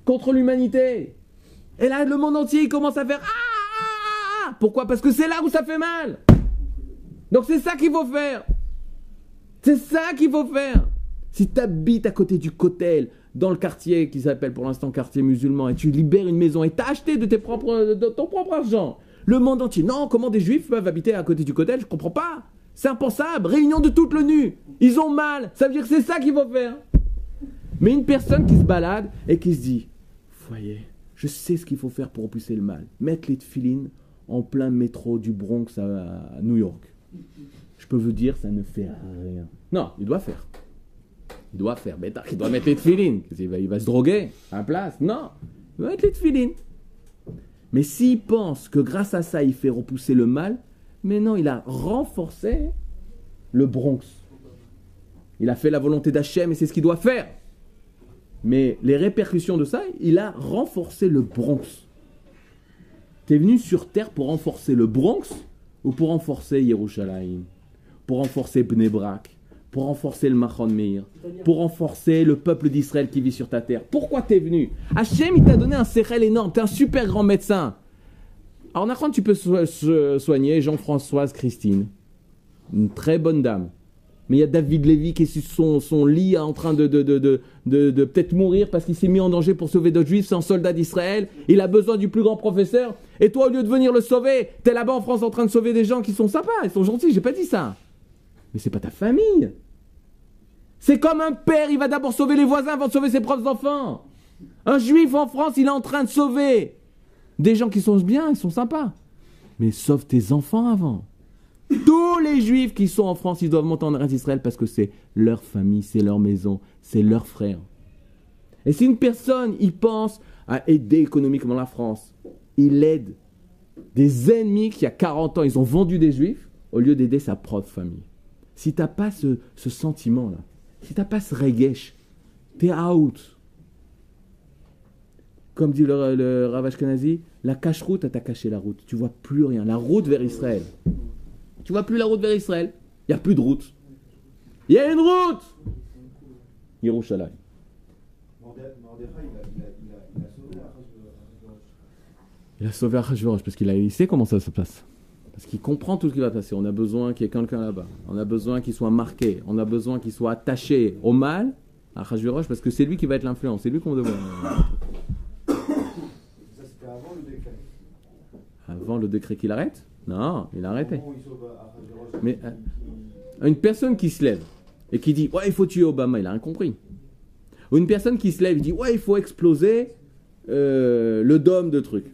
contre l'humanité. Et là, le monde entier, il commence à faire ah, ah, ah Pourquoi? Parce que c'est là où ça fait mal. Donc c'est ça qu'il faut faire. C'est ça qu'il faut faire. Si tu habites à côté du cotel, dans le quartier qui s'appelle pour l'instant quartier musulman, et tu libères une maison et t'as acheté de, tes propres, de ton propre argent, le monde entier, non, comment des juifs peuvent habiter à côté du cotel Je comprends pas. C'est impensable. Réunion de toute l'ONU. Ils ont mal. Ça veut dire que c'est ça qu'il faut faire. Mais une personne qui se balade et qui se dit, voyez, je sais ce qu'il faut faire pour repousser le mal. Mettre les tefilines en plein métro du Bronx à New York. Je peux vous dire, ça ne fait rien. Non, il doit faire. Il doit faire. Mais il doit mettre les tefilines. Il va, se droguer à la place. Non, il va mettre les tefilines. Mais s'il pense que grâce à ça, il fait repousser le mal, mais non, il a renforcé le Bronx. Il a fait la volonté d'Hachem et c'est ce qu'il doit faire. Mais les répercussions de ça, il a renforcé le Bronx. T'es venu sur Terre pour renforcer le Bronx ou pour renforcer Yerushalayim? Pour renforcer Bnei Brak Pour renforcer le Machon Meir Pour renforcer le peuple d'Israël qui vit sur ta terre Pourquoi t'es venu? Hachem, il t'a donné un sérel énorme. T'es un super grand médecin. Alors, Nachon, tu peux so- so- soigner Jean-Françoise Christine. Une très bonne dame. Mais il y a David Lévy qui est sur son, lit en train de- de peut-être mourir parce qu'il s'est mis en danger pour sauver d'autres juifs. C'est un soldat d'Israël. Il a besoin du plus grand professeur. Et toi, au lieu de venir le sauver, t'es là-bas en France en train de sauver des gens qui sont sympas. Ils sont gentils. J'ai pas dit ça. Mais c'est pas ta famille. C'est comme un père. Il va d'abord sauver les voisins avant de sauver ses propres enfants. Un juif en France, il est en train de sauver des gens qui sont bien, ils sont sympas. Mais sauve tes enfants avant. Tous les juifs qui sont en France, ils doivent monter en Israël parce que c'est leur famille, c'est leur maison, c'est leur frère. Et si une personne, il pense à aider économiquement la France, il aide des ennemis qui, il y a 40 ans, ils ont vendu des juifs au lieu d'aider sa propre famille. Si tu n'as pas ce, sentiment-là, si tu n'as pas ce regesh, t'es out. Comme dit le, le Rav Ashkenazi, la cache-route, t'a caché la route. Tu vois plus rien. La route vers Israël. Tu vois plus la route vers Israël. Il n'y a plus de route. Il y a une route Yerushalayim. Il a, sauvé Achashverosh. Parce qu'il sait comment ça se passe. Parce qu'il comprend tout ce qui va passer. On a besoin qu'il y ait quelqu'un là-bas. On a besoin qu'il soit marqué. On a besoin qu'il soit attaché au mal, à Achashverosh, parce que c'est lui qui va être l'influence. C'est lui qu'on devrait. Ça, c'était avant le décret. Avant le décret qu'il arrête Non, il a arrêté. Achashverosh Mais, euh, Une personne qui se lève et qui dit Ouais, il faut tuer Obama, il a rien compris. Ou une personne qui se lève et dit Ouais, il faut exploser euh, le dôme de trucs.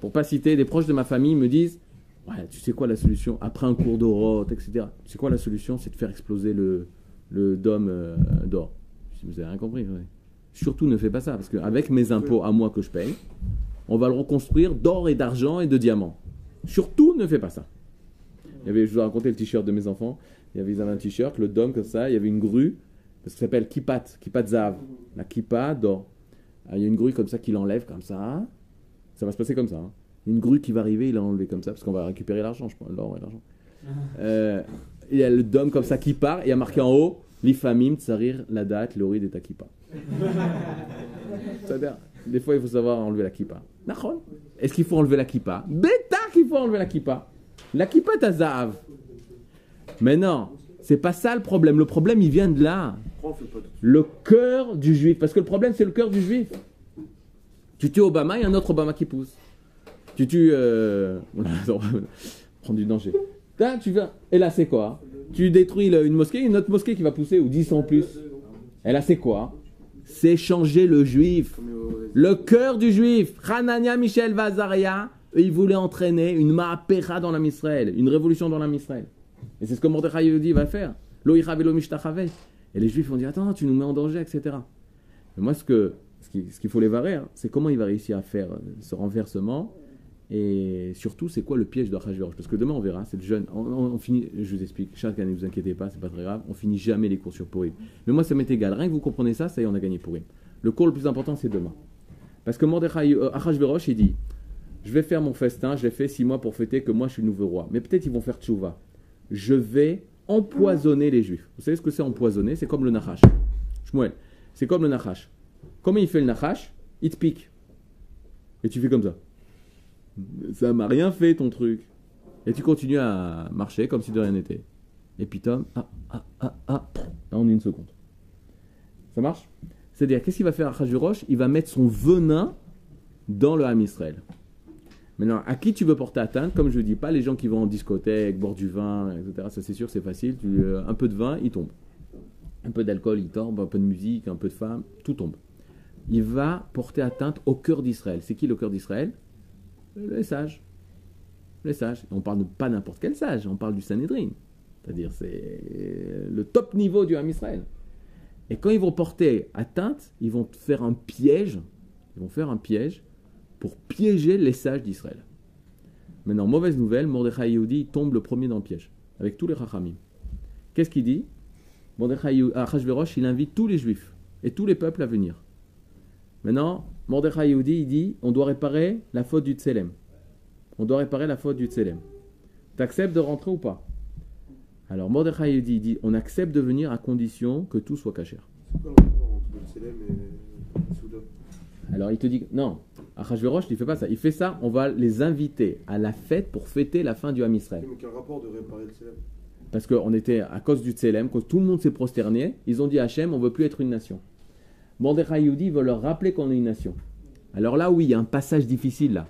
Pour pas citer, des proches de ma famille me disent Ouais, tu sais quoi la solution? Après un cours d'orote, etc. Tu sais quoi la solution? C'est de faire exploser le, le dôme euh, d'or. Vous avez rien compris. Surtout ne fais pas ça, parce qu'avec mes impôts à moi que je paye, on va le reconstruire d'or et d'argent et de diamants. Surtout ne fais pas ça. Il y avait, je vous ai raconté le t-shirt de mes enfants. Il y avait, ils avaient un t-shirt, le dôme comme ça. Il y avait une grue, parce que ça s'appelle kippat, kippat zav. La kippa d'or. Ah, Il y a une grue comme ça qui l'enlève comme ça. Ça va se passer comme ça. hein. Une grue qui va arriver, il l'a enlevé comme ça, parce qu'on va récupérer l'argent, je pense, l'or et l'argent. Euh, il y a le dôme comme ça qui part, et il y a marqué en haut, l'ifamim tsarir la date, l'ori de ta kippa. C'est-à-dire, des fois, il faut savoir enlever la kippa. Est-ce qu'il faut enlever la kippa? Bêta qu'il faut enlever la kippa. La kippa à zav. Mais non, c'est pas ça le problème. Le problème, il vient de là. Le cœur du juif. Parce que le problème, c'est le cœur du juif. Tu tues Obama, il y a un autre Obama qui pousse. Tu tues. Euh... prendre du danger. Là, tu viens. Et là, c'est quoi? Tu détruis une mosquée, une autre mosquée qui va pousser, ou 10 en plus. Et là, c'est quoi? C'est changer le juif. Le cœur du juif. Hanania Michel Vazaria, eux, ils voulaient entraîner une ma'apera dans l'âme Israël, une révolution dans l'âme Israël. Et c'est ce que Mordechai Yehudi va faire. Et les juifs ont dit Attends, tu nous mets en danger, etc. Mais moi, ce que ce qu'il faut les varer, hein, c'est comment il va réussir à faire euh, ce renversement. Et surtout, c'est quoi le piège de Achashverosh Parce que demain, on verra, c'est le jeune. On, finit, je vous explique, chaque année, ne vous inquiétez pas, c'est pas très grave. On finit jamais les cours sur Purim. Mais moi, ça m'est égal. Rien que vous comprenez ça, ça y est, on a gagné Purim. Le cours le plus important, c'est demain. Parce que Mordechai, euh, il dit Je vais faire mon festin, je l'ai fait six mois pour fêter que moi je suis le nouveau roi. Mais peut-être ils vont faire tchouva. Je vais empoisonner les juifs. Vous savez ce que c'est empoisonner? C'est comme le nachash. Shmuel, c'est comme le nachash. Comment il fait le nachash? Il te pique. Et tu fais comme ça. Ça m'a rien fait ton truc. Et tu continues à marcher comme si de rien n'était. Et puis Tom, ah, ah, ah, ah, en une seconde. Ça marche? C'est-à-dire, qu'est-ce qu'il va faire Achashverosh Il va mettre son venin dans le Ham Israël. Maintenant, à qui tu veux porter atteinte? Comme je ne dis pas, les gens qui vont en discothèque, boire du vin, etc. Ça, c'est sûr, c'est facile. Tu, euh, un peu de vin, il tombe. Un peu d'alcool, il tombe. Un peu de musique, un peu de femme, tout tombe. Il va porter atteinte au cœur d'Israël. C'est qui le cœur d'Israël? Les sages. Les sages. On parle de pas n'importe quel sage, on parle du Sanhedrin. C'est-à-dire, c'est le top niveau du Ham Israël. Et quand ils vont porter atteinte, ils vont faire un piège. Ils vont faire un piège pour piéger les sages d'Israël. Maintenant, mauvaise nouvelle, Mordechai Yehudi tombe le premier dans le piège, avec tous les Chachamim. Qu'est-ce qu'il dit? Mordechai Achashverosh, il invite tous les juifs et tous les peuples à venir. Maintenant, Mordechai Yehudi, il dit on doit réparer la faute du Tselem. On doit réparer la faute du Tselem. T'acceptes de rentrer ou pas? Alors, Mordechai Yehudi, il dit on accepte de venir à condition que tout soit caché. C'est quoi le rapport entre le Célem et le Souda Alors il te dit non, Achashverosh il fait pas ça. Il fait ça, on va les inviter à la fête pour fêter la fin du Ham Israël. Mais quel rapport de réparer le Célem Parce qu'on était à cause du Tselem, que tout le monde s'est prosterné, ils ont dit à Hachem, on veut plus être une nation. Mordechai Yehudi veut leur rappeler qu'on est une nation. Alors là, oui, il y a un passage difficile là.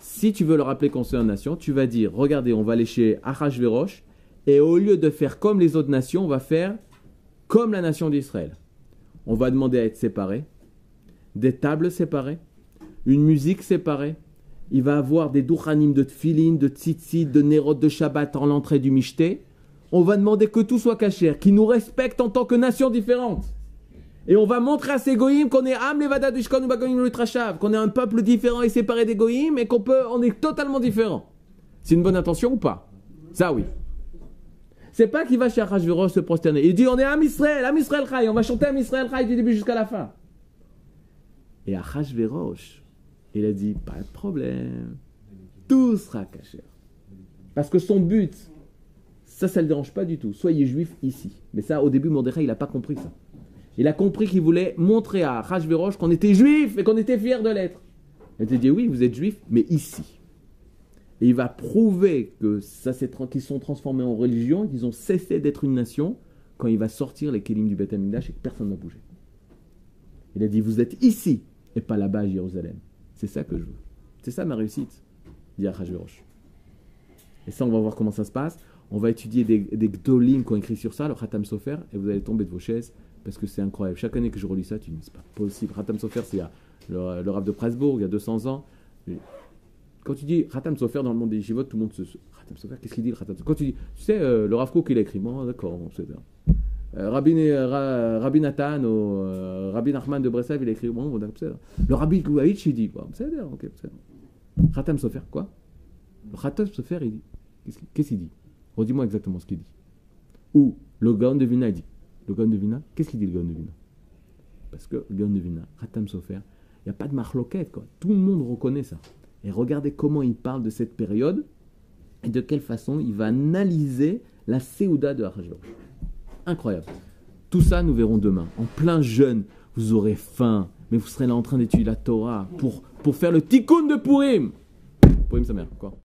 Si tu veux leur rappeler qu'on est une nation, tu vas dire, regardez, on va aller chez Achashverosh, et au lieu de faire comme les autres nations, on va faire comme la nation d'Israël. On va demander à être séparés, des tables séparées, une musique séparée. Il va avoir des douchanim de tfilin, de tzitzit, de nérot de Shabbat en l'entrée du Mishté. On va demander que tout soit caché, qu'ils nous respectent en tant que nation différente. Et on va montrer à ces goïms qu'on est Am Levada Dushkon ou qu'on est un peuple différent et séparé des goïms et qu'on peut, on est totalement différent. C'est une bonne intention ou pas? Ça oui. C'est pas qu'il va chez Achashverosh se prosterner. Il dit on est Am Israël, Am Israël Chai, on va chanter Am Israël Chai du début jusqu'à la fin. Et Achashverosh, il a dit pas de problème, tout sera caché. Parce que son but, ça, ça le dérange pas du tout. Soyez juif ici. Mais ça, au début, Mordechai, il n'a pas compris ça. Il a compris qu'il voulait montrer à Rajverosh qu'on était juif et qu'on était fiers de l'être. Il a dit oui, vous êtes juif, mais ici. Et il va prouver que ça qu'ils sont transformés en religion, qu'ils ont cessé d'être une nation quand il va sortir les kélim du Beth Amikdash et que personne n'a bougé. Il a dit vous êtes ici et pas là-bas à Jérusalem. C'est ça que je veux. C'est ça ma réussite, dit Achashverosh. Et ça, on va voir comment ça se passe. On va étudier des, des gdolim qui ont écrit sur ça, le Khatam Sofer, et vous allez tomber de vos chaises parce que c'est incroyable. Chaque année que je relis ça, tu dis, c'est pas possible. Khatam Sofer, c'est le, le Rav de Presbourg, il y a 200 ans. Quand tu dis Khatam Sofer dans le monde des Yeshivot, tout le monde se. Khatam Sofer, qu'est-ce qu'il dit le Quand tu dis, tu sais, euh, le Rav Kook, il a écrit, bon, d'accord, c'est bien. Euh, Rabbi, euh, Nathan ou Rabbi Nachman de Breslev, il a écrit, bon, bon c'est Le Rabbi Gouaïch, il dit, bon, c'est bien, ok, c'est Khatam Sofer, quoi? Le Khatam Sofer, il dit, qu'est-ce qu'il dit? Redis-moi exactement ce qu'il dit. Ou le Gaon de Vina, il dit, le Gaon de Vina, qu'est-ce qu'il dit le Gaon de Vina Parce que le Gaon de Vina, Sofer, il n'y a pas de marloquette, quoi. Tout le monde reconnaît ça. Et regardez comment il parle de cette période et de quelle façon il va analyser la Séouda de Arjor. Incroyable. Tout ça, nous verrons demain. En plein jeûne, vous aurez faim, mais vous serez là en train d'étudier la Torah pour, pour faire le tikkun de Purim. Purim, sa mère, quoi.